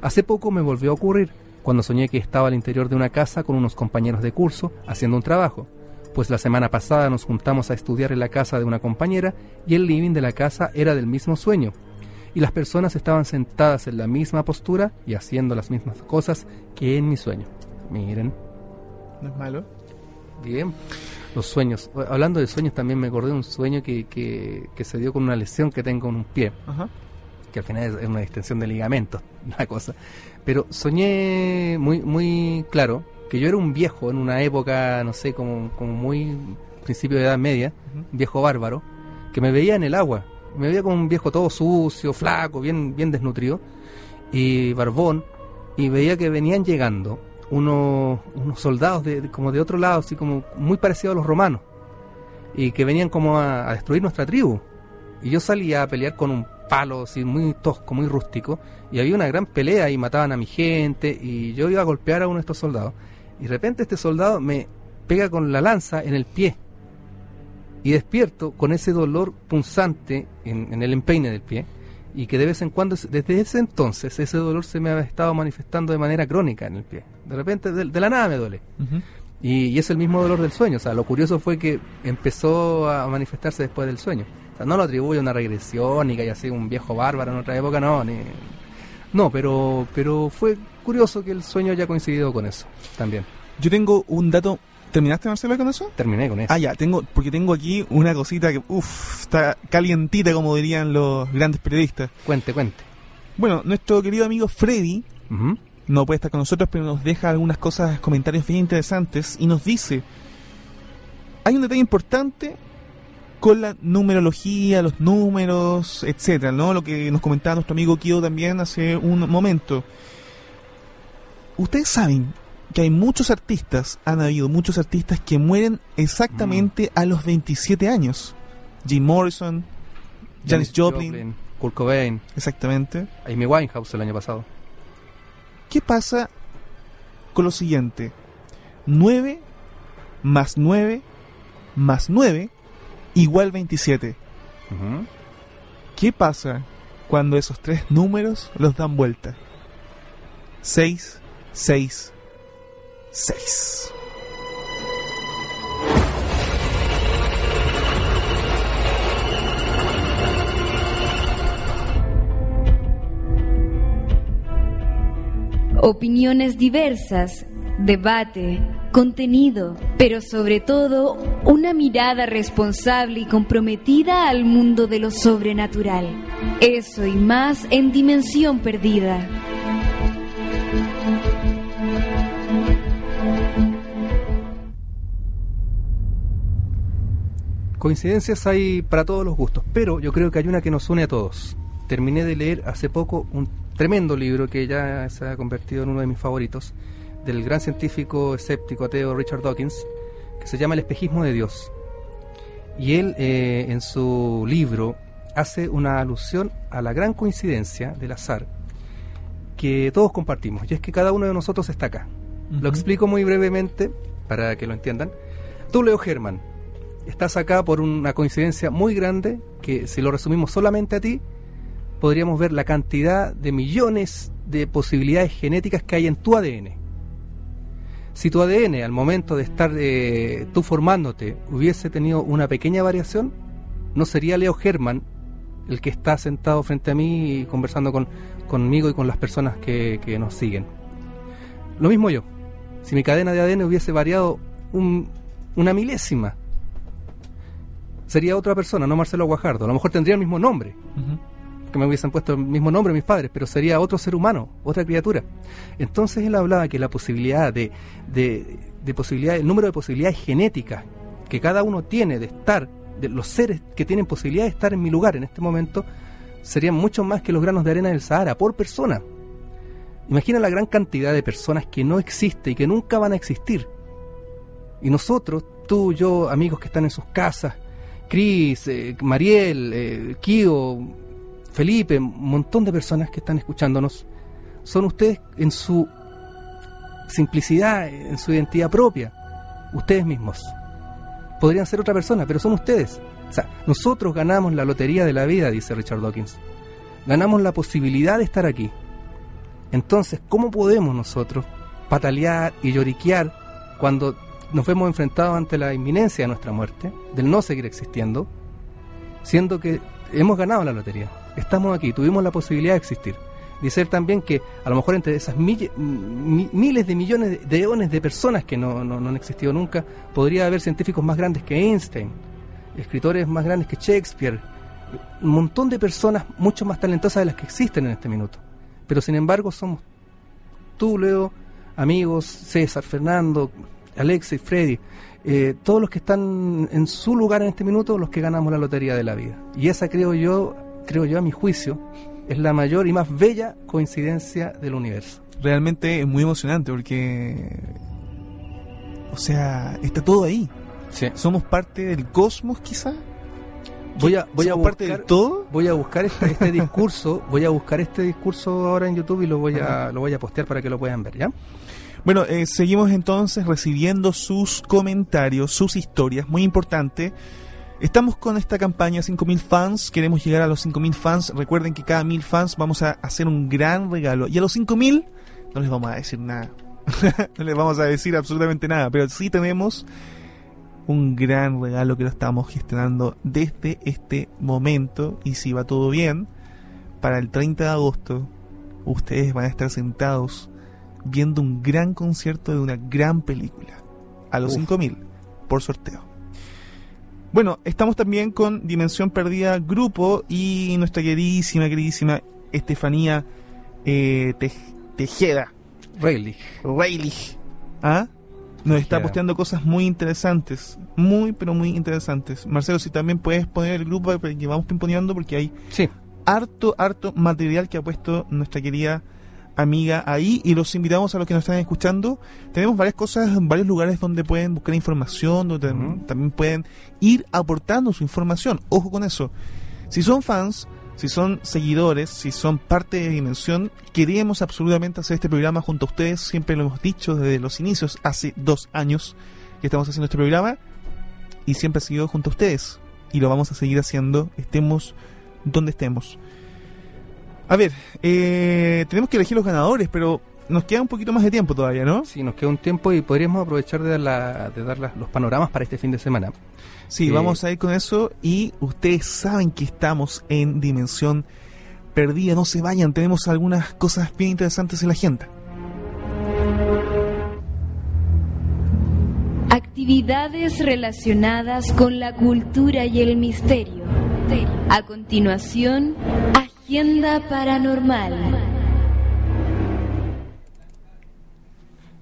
Hace poco me volvió a ocurrir, cuando soñé que estaba al interior de una casa con unos compañeros de curso haciendo un trabajo, pues la semana pasada nos juntamos a estudiar en la casa de una compañera y el living de la casa era del mismo sueño, y las personas estaban sentadas en la misma postura y haciendo las mismas cosas que en mi sueño. Miren. ¿No es malo? Bien. Los sueños. Hablando de sueños, también me acordé de un sueño que, que, se dio con una lesión que tengo en un pie. Ajá. que al final es una extensión de ligamentos, *laughs* una cosa. Pero soñé muy, muy claro que yo era un viejo en una época, no sé, como, como muy principio de edad media, viejo bárbaro, que me veía en el agua. Me veía como un viejo todo sucio, flaco, bien, bien desnutrido y barbón. Y veía que venían llegando unos, unos soldados de, como de otro lado, así como muy parecidos a los romanos. Y que venían como a, a destruir nuestra tribu. Y yo salía a pelear con un palo así muy tosco, muy rústico, y había una gran pelea y mataban a mi gente, y yo iba a golpear a uno de estos soldados. Y de repente este soldado me pega con la lanza en el pie. Y despierto con ese dolor punzante en, el empeine del pie. Y que de vez en cuando, desde ese entonces, ese dolor se me ha estado manifestando de manera crónica en el pie. De repente, de, la nada me duele. y, y, es el mismo dolor del sueño. O sea, lo curioso fue que empezó a manifestarse después del sueño. O sea, no lo atribuye a una regresión ni que haya sido un viejo bárbaro en otra época, no. Ni... No, pero, pero fue curioso que el sueño haya coincidido con eso también. Yo tengo un dato. ¿Terminaste, Marcelo, con eso? Terminé con eso. Ah, ya, tengo, porque tengo aquí una cosita que, uff, está calientita, como dirían los grandes periodistas. Cuente, cuente. Bueno, nuestro querido amigo Freddy no puede estar con nosotros, pero nos deja algunas cosas, comentarios bien interesantes y nos dice: hay un detalle importante con la numerología, los números, etcétera, ¿no? Lo que nos comentaba nuestro amigo Kio también hace un momento. Ustedes saben que hay muchos artistas, han habido muchos artistas que mueren exactamente mm. a los 27 años. Jim Morrison, Janis Joplin, Kurt Cobain. Exactamente. Amy Winehouse el año pasado. ¿Qué pasa con lo siguiente? 9 más 9 más 9 igual 27. ¿Qué pasa cuando esos tres números los dan vuelta? 6, 6, 6. Opiniones diversas debate, contenido, pero sobre todo una mirada responsable y comprometida al mundo de lo sobrenatural. Eso y más en Dimensión Perdida. Coincidencias hay para todos los gustos, pero yo creo que hay una que nos une a todos. Terminé de leer hace poco un tremendo libro que ya se ha convertido en uno de mis favoritos, del gran científico escéptico ateo Richard Dawkins, que se llama El espejismo de Dios. Y él eh, en su libro hace una alusión a la gran coincidencia del azar que todos compartimos, y es que cada uno de nosotros está acá. Lo explico muy brevemente para que lo entiendan. Tú, Leo Germán, estás acá por una coincidencia muy grande que si lo resumimos solamente a ti, podríamos ver la cantidad de millones de posibilidades genéticas que hay en tu ADN. Si tu ADN al momento de estar eh, tú formándote hubiese tenido una pequeña variación, no sería Leo Germán el que está sentado frente a mí y conversando con, conmigo y con las personas que, nos siguen. Lo mismo yo. Si mi cadena de ADN hubiese variado una milésima, sería otra persona, no Marcelo Guajardo. A lo mejor tendría el mismo nombre que me hubiesen puesto el mismo nombre mis padres, pero sería otro ser humano, otra criatura. Entonces él hablaba que la posibilidad de, de, posibilidad, el número de posibilidades genéticas que cada uno tiene de estar, de los seres que tienen posibilidad de estar en mi lugar en este momento, serían mucho más que los granos de arena del Sahara por persona. Imagina la gran cantidad de personas que no existe y que nunca van a existir. Y nosotros, tú, yo, amigos que están en sus casas, Cris, eh, Mariel, eh, Kio, Felipe, un montón de personas que están escuchándonos, son ustedes en su simplicidad, en su identidad propia, ustedes mismos. Podrían ser otra persona, pero son ustedes. O sea, nosotros ganamos la lotería de la vida, dice Richard Dawkins. Ganamos la posibilidad de estar aquí. Entonces, ¿cómo podemos nosotros patalear y lloriquear cuando nos vemos enfrentados ante la inminencia de nuestra muerte, del no seguir existiendo, siendo que hemos ganado la lotería? estamos aquí, tuvimos la posibilidad de existir. Dice también que a lo mejor entre esas miles de millones de de personas que no, no, han existido nunca, podría haber científicos más grandes que Einstein, escritores más grandes que Shakespeare, un montón de personas mucho más talentosas de las que existen en este minuto. Pero sin embargo somos tú, Leo, amigos, César, Fernando, Alexis, Freddy, eh, todos los que están en su lugar en este minuto, los que ganamos la lotería de la vida. Y esa creo yo, creo yo a mi juicio, es la mayor y más bella coincidencia del universo. Realmente es muy emocionante porque, o sea, está todo ahí. Somos parte del cosmos, quizá. Voy a, voy a buscar, todo. Voy a buscar este, este discurso, voy a buscar este discurso ahora en YouTube y lo voy a, lo voy a postear para que lo puedan ver, ¿ya? Bueno, eh, seguimos entonces recibiendo sus comentarios, sus historias, muy importante. Estamos con esta campaña 5.000 fans, queremos llegar a los 5.000 fans. Recuerden que cada 1.000 fans vamos a hacer un gran regalo. Y a los 5.000 no les vamos a decir nada. *laughs* no les vamos a decir absolutamente nada, pero sí tenemos un gran regalo que lo estamos gestionando desde este momento y si va todo bien, para el 30 de agosto ustedes van a estar sentados viendo un gran concierto de una gran película a los 5000 por sorteo. Bueno, estamos también con Dimensión Perdida Grupo y nuestra queridísima, queridísima Estefanía eh, Tejeda. Reilich. Reilich. ¿Ah? Nos está posteando cosas muy interesantes, muy pero muy interesantes. Marcelo, si también puedes poner el grupo que vamos pimponeando porque hay sí. harto, harto material que ha puesto nuestra querida amiga ahí y los invitamos a los que nos están escuchando. Tenemos varias cosas, varios lugares donde pueden buscar información, donde también pueden ir aportando su información. Ojo con eso. Si son fans, si son seguidores, si son parte de Dimensión, queríamos absolutamente hacer este programa junto a ustedes. Siempre lo hemos dicho desde los inicios, hace dos años que estamos haciendo este programa y siempre ha sido junto a ustedes. Y lo vamos a seguir haciendo, estemos donde estemos. A ver, eh, tenemos que elegir los ganadores, pero nos queda un poquito más de tiempo todavía, ¿no? Sí, nos queda un tiempo y podríamos aprovechar de dar, de dar los panoramas para este fin de semana. Sí, vamos a ir con eso y ustedes saben que estamos en Dimensión Perdida, no se vayan, tenemos algunas cosas bien interesantes en la agenda. Actividades relacionadas con la cultura y el misterio. A continuación, Agenda Paranormal.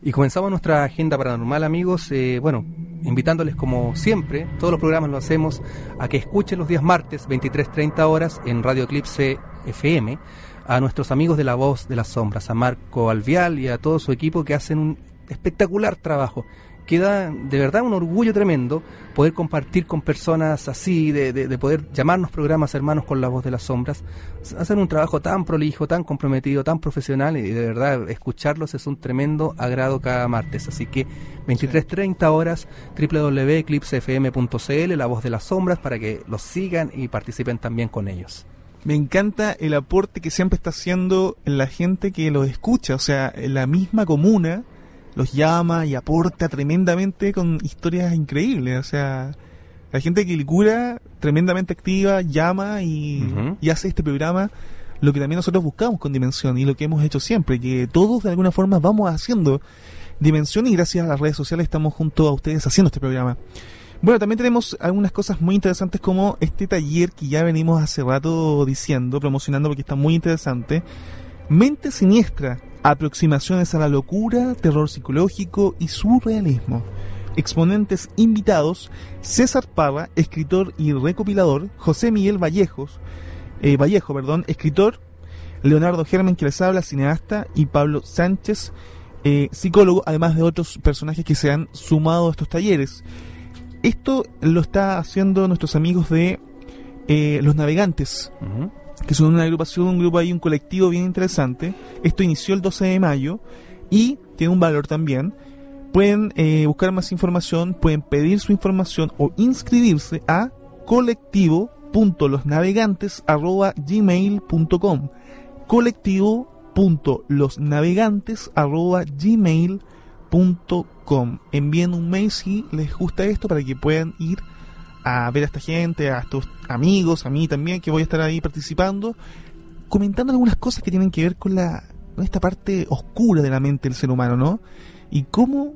Y comenzamos nuestra agenda paranormal, amigos. Eh, bueno, invitándoles como siempre, todos los programas lo hacemos, a que escuchen los días martes, 23.30 horas, en Radio Eclipse FM, a nuestros amigos de La Voz de las Sombras, a Marco Alvial y a todo su equipo que hacen un espectacular trabajo queda de verdad un orgullo tremendo poder compartir con personas así, de, poder llamarnos programas hermanos con la voz de las sombras, hacen un trabajo tan prolijo, tan comprometido, tan profesional y de verdad escucharlos es un tremendo agrado cada martes. Así que 23.30 horas www.eclipsefm.cl, la voz de las sombras, para que los sigan y participen también con ellos. Me encanta el aporte que siempre está haciendo la gente que los escucha, o sea, la misma comuna los llama y aporta tremendamente con historias increíbles. O sea, la gente que cura tremendamente activa, llama y, hace este programa lo que también nosotros buscamos con Dimensión y lo que hemos hecho siempre, que todos de alguna forma vamos haciendo Dimensión y gracias a las redes sociales estamos junto a ustedes haciendo este programa. Bueno, también tenemos algunas cosas muy interesantes como este taller que ya venimos hace rato diciendo, promocionando porque está muy interesante. Mente Siniestra, aproximaciones a la locura, terror psicológico y surrealismo. Exponentes invitados, César Parra, escritor y recopilador, José Miguel Vallejos, eh, Vallejo, perdón, escritor, Leonardo Germen, que les habla, cineasta, y Pablo Sánchez, eh, psicólogo, además de otros personajes que se han sumado a estos talleres. Esto lo está haciendo nuestros amigos de eh, Los Navegantes que son una agrupación, un grupo ahí, un colectivo bien interesante. Esto inició el 12 de mayo y tiene un valor también. Pueden eh, buscar más información, pueden pedir su información o inscribirse a colectivo.losnavegantes.gmail.com colectivo.losnavegantes.gmail.com Envíen un mail si les gusta esto para que puedan ir a ver a esta gente, a estos amigos, a mí también, que voy a estar ahí participando, comentando algunas cosas que tienen que ver con la con esta parte oscura de la mente del ser humano, ¿no? Y cómo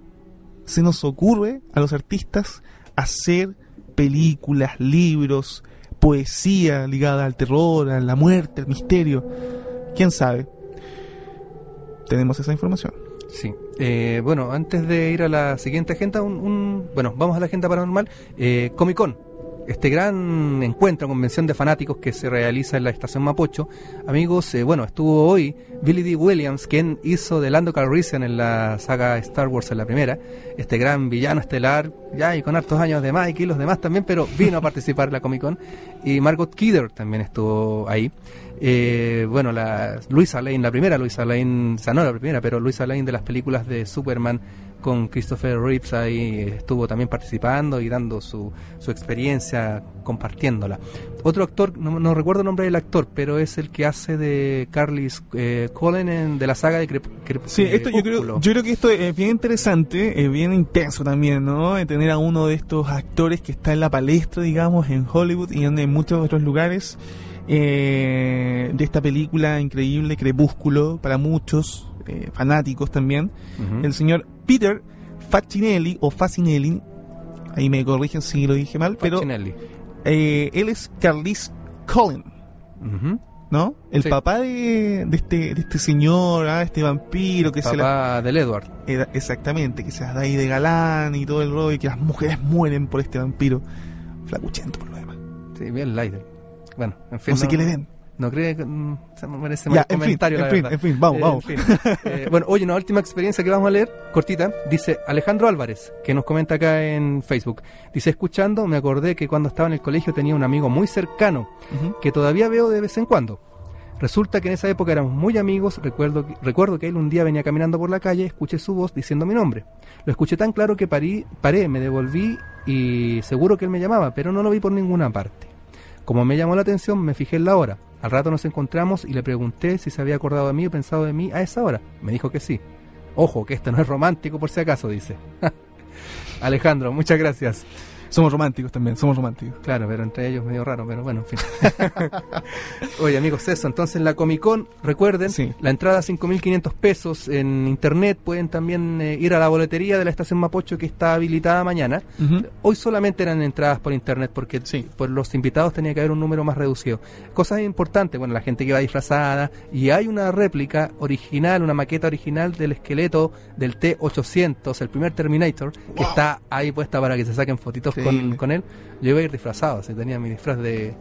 se nos ocurre a los artistas hacer películas, libros, poesía ligada al terror, a la muerte, al misterio. ¿Quién sabe? Tenemos esa información. Sí. Eh, bueno, antes de ir a la siguiente agenda, un, bueno, vamos a la agenda paranormal. Eh, Comic Con este gran encuentro, convención de fanáticos que se realiza en la estación Mapocho. Amigos, eh, bueno, estuvo hoy Billy D. Williams, quien hizo de Lando Calrissian en la saga Star Wars en la primera, este gran villano estelar, ya y con hartos años de más y los demás también, pero vino a participar en la Comic Con. Y Margot Kidder también estuvo ahí. Eh, bueno, la Luisa Lane, la primera Luisa Lane, o sea, no la primera, pero Luisa Lane de las películas de Superman con Christopher Reeves ahí estuvo también participando y dando su, su experiencia, compartiéndola. Otro actor, no, recuerdo el nombre del actor, pero es el que hace de Carlis eh, Cullen de la saga de Crepúsculo. Sí, esto yo creo, yo creo que esto es bien interesante, es bien intenso también, ¿no? Tener a uno de estos actores que está en la palestra, digamos, en Hollywood y en muchos otros lugares. Eh, de esta película increíble, Crepúsculo, para muchos eh, fanáticos también. El señor Peter Facinelli o Facinelli, ahí me corrigen si lo dije mal, pero eh, él es Carlis Cullen, ¿no? El papá de, este, de este señor, ah, este vampiro que se la, del Edward. exactamente, que se da ahí de galán y todo el rollo y que las mujeres mueren por este vampiro. Flacuchento por lo demás. Sí, bien Leiden. Bueno, en fin. No sé qué le ven. No cree que mm, se me merece más comentario, en fin, en fin, vamos, vamos. Eh, bueno, oye, una última experiencia que vamos a leer, cortita, dice Alejandro Álvarez, que nos comenta acá en Facebook. Dice, escuchando, me acordé que cuando estaba en el colegio tenía un amigo muy cercano, que todavía veo de vez en cuando. Resulta que en esa época éramos muy amigos, recuerdo, recuerdo que él un día venía caminando por la calle, escuché su voz diciendo mi nombre. Lo escuché tan claro que parí, paré, me devolví y seguro que él me llamaba, pero no lo vi por ninguna parte. Como me llamó la atención, me fijé en la hora. Al rato nos encontramos y le pregunté si se había acordado de mí o pensado de mí a esa hora. Me dijo que sí. Ojo, que esto no es romántico por si acaso, dice. *laughs* Alejandro, muchas gracias. Somos románticos también, somos románticos. Claro, pero entre ellos medio raro, pero bueno, en fin. *laughs* Oye, amigos, eso, entonces la Comic Con, recuerden, la entrada 5.500 pesos en internet, pueden también eh, ir a la boletería de la estación Mapocho que está habilitada mañana. Hoy solamente eran entradas por internet porque por los invitados tenía que haber un número más reducido. Cosas importantes, bueno, la gente que va disfrazada y hay una réplica original, una maqueta original del esqueleto del T-800, el primer Terminator, que está ahí puesta para que se saquen fotitos con, él, yo iba a ir disfrazado, así tenía mi disfraz de,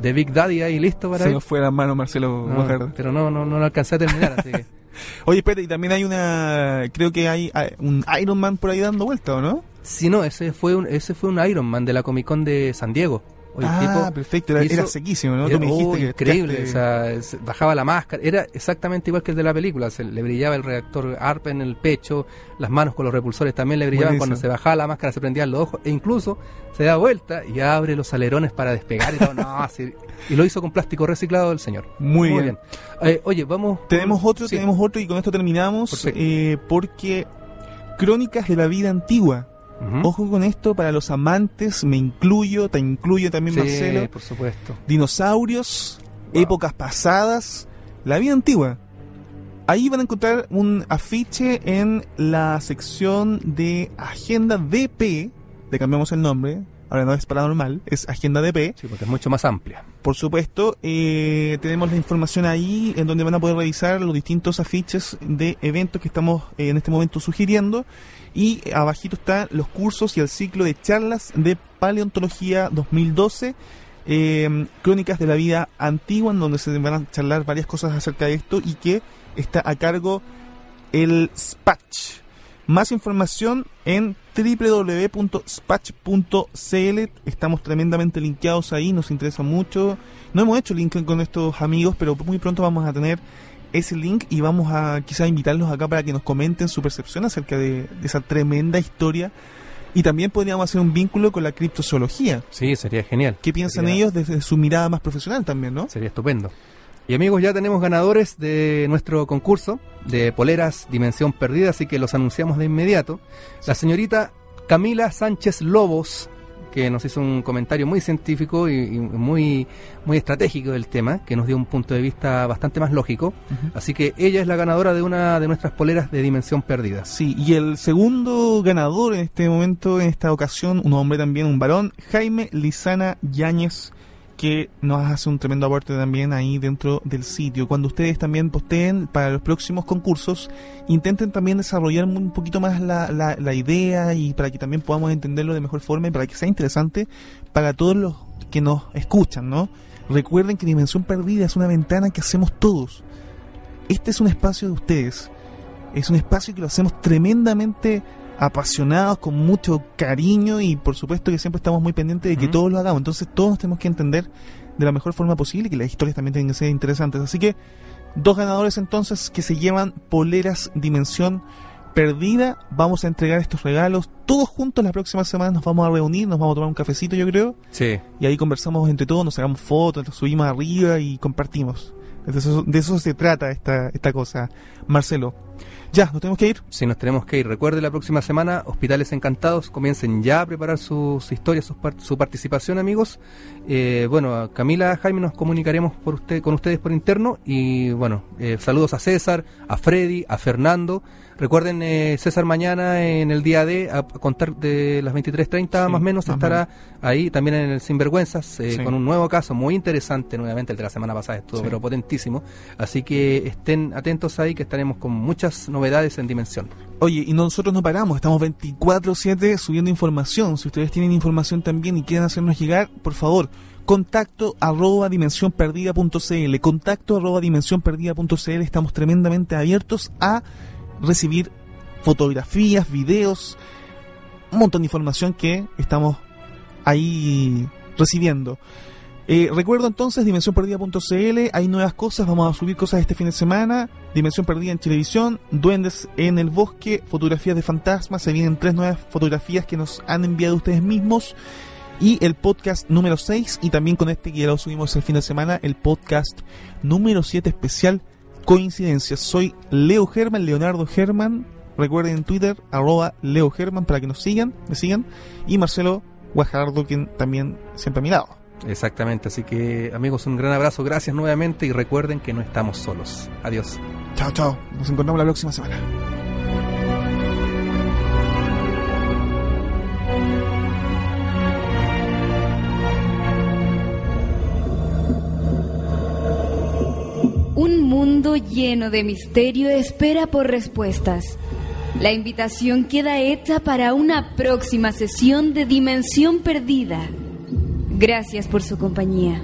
de Big Daddy ahí listo para Se nos fue la mano Marcelo Pero no, no, no lo alcancé a terminar, así que... *laughs* Oye, espérate, y también hay una, creo que hay un Iron Man por ahí dando vuelta, ¿o no? Sí, no, ese fue un, ese fue un Iron Man de la Comic Con de San Diego ah, perfecto, era, sequísimo, ¿no? increíble, o sea, bajaba la máscara, era exactamente igual que el de la película, se le brillaba el reactor ARP en el pecho, las manos con los repulsores también le brillaban, cuando se bajaba la máscara se prendían los ojos, e incluso se da vuelta y abre los alerones para despegar y todo, no, *laughs* y lo hizo con plástico reciclado el señor. Muy, bien. Eh, oye, vamos... Tenemos otro, tenemos otro y con esto terminamos, eh, porque Crónicas de la Vida Antigua Ojo con esto, para los amantes, me incluyo, te incluyo también, Marcelo. por supuesto. Dinosaurios, épocas pasadas, la vida antigua. Ahí van a encontrar un afiche en la sección de Agenda DP, le cambiamos el nombre, ahora no es paranormal, es Agenda DP. Sí, porque es mucho más amplia. Por supuesto, eh, tenemos la información ahí en donde van a poder revisar los distintos afiches de eventos que estamos eh, en este momento sugiriendo y abajito están los cursos y el ciclo de charlas de paleontología 2012 em, crónicas de la vida antigua en donde se van a charlar varias cosas acerca de esto y que está a cargo el SPATCH más información en www.spatch.cl estamos tremendamente linkeados ahí nos interesa mucho. No hemos hecho link con estos amigos pero muy pronto vamos a tener ese link y vamos a quizás invitarlos acá para que nos comenten su percepción acerca de, esa tremenda historia. Y también podríamos hacer un vínculo con la criptozoología. Sí, sería genial. ¿Qué piensan ellos desde su mirada más profesional también, no? Sería estupendo. Y amigos, ya tenemos ganadores de nuestro concurso de poleras Dimensión Perdida, así que los anunciamos de inmediato. La señorita Camila Sánchez Lobos que nos hizo un comentario muy científico y, muy, muy estratégico del tema, que nos dio un punto de vista bastante más lógico. Así que ella es la ganadora de una de nuestras poleras de dimensión perdida. Sí, y el segundo ganador en este momento, en esta ocasión, un hombre también, un varón, Jaime Lizana Yáñez que nos hace un tremendo aporte también ahí dentro del sitio. Cuando ustedes también posteen para los próximos concursos, intenten también desarrollar un poquito más la, la, idea y para que también podamos entenderlo de mejor forma y para que sea interesante para todos los que nos escuchan, ¿no? Recuerden que Dimensión Perdida es una ventana que hacemos todos. Este es un espacio de ustedes. Es un espacio que lo hacemos tremendamente apasionados, con mucho cariño y por supuesto que siempre estamos muy pendientes de que todos lo hagamos. Entonces todos tenemos que entender de la mejor forma posible y que las historias también tienen que ser interesantes. Así que dos ganadores entonces que se llevan poleras dimensión perdida. Vamos a entregar estos regalos todos juntos la próxima semana. Nos vamos a reunir, nos vamos a tomar un cafecito, yo creo. Sí. Y ahí conversamos entre todos, nos sacamos fotos, nos subimos arriba y compartimos. De eso, de eso se trata esta, esta cosa. Marcelo, ya, ¿nos tenemos que ir? Sí, nos tenemos que ir. Recuerde la próxima semana, Hospitales Encantados, comiencen ya a preparar sus historias, su participación, amigos. Eh, bueno, Camila, Jaime, nos comunicaremos por usted, con ustedes por interno. Y bueno, eh, saludos a César, a Freddy, a Fernando. Recuerden, eh, César mañana en el día D, a contar de las 23.30 más o menos, estará ahí también en el Sinvergüenzas eh, con un nuevo caso muy interesante, nuevamente el de la semana pasada estuvo, pero potentísimo. Así que estén atentos ahí que estaremos con muchas novedades en Dimensión. Oye, y nosotros no paramos, estamos 24-7 subiendo información. Si ustedes tienen información también y quieren hacernos llegar, por favor, contacto arroba dimensiónperdida.cl, contacto arroba dimensiónperdida.cl, estamos tremendamente abiertos a recibir fotografías, videos, un montón de información que estamos ahí recibiendo. Eh, recuerdo entonces dimensiónperdida.cl, hay nuevas cosas, vamos a subir cosas este fin de semana, Dimensión Perdida en televisión, Duendes en el Bosque, fotografías de fantasmas, se vienen tres nuevas fotografías que nos han enviado ustedes mismos y el podcast número 6 y también con este que ya lo subimos el fin de semana, el podcast número 7 especial coincidencias. Soy Leo Germán, Leonardo Germán. Recuerden en Twitter, arroba Leo Germán para que nos sigan, me sigan. Y Marcelo Guajardo, quien también siempre ha mirado. Exactamente, así que amigos, un gran abrazo, gracias nuevamente y recuerden que no estamos solos. Adiós. Chao, chao. Nos encontramos la próxima semana. Un mundo lleno de misterio espera por respuestas. La invitación queda hecha para una próxima sesión de Dimensión Perdida. Gracias por su compañía.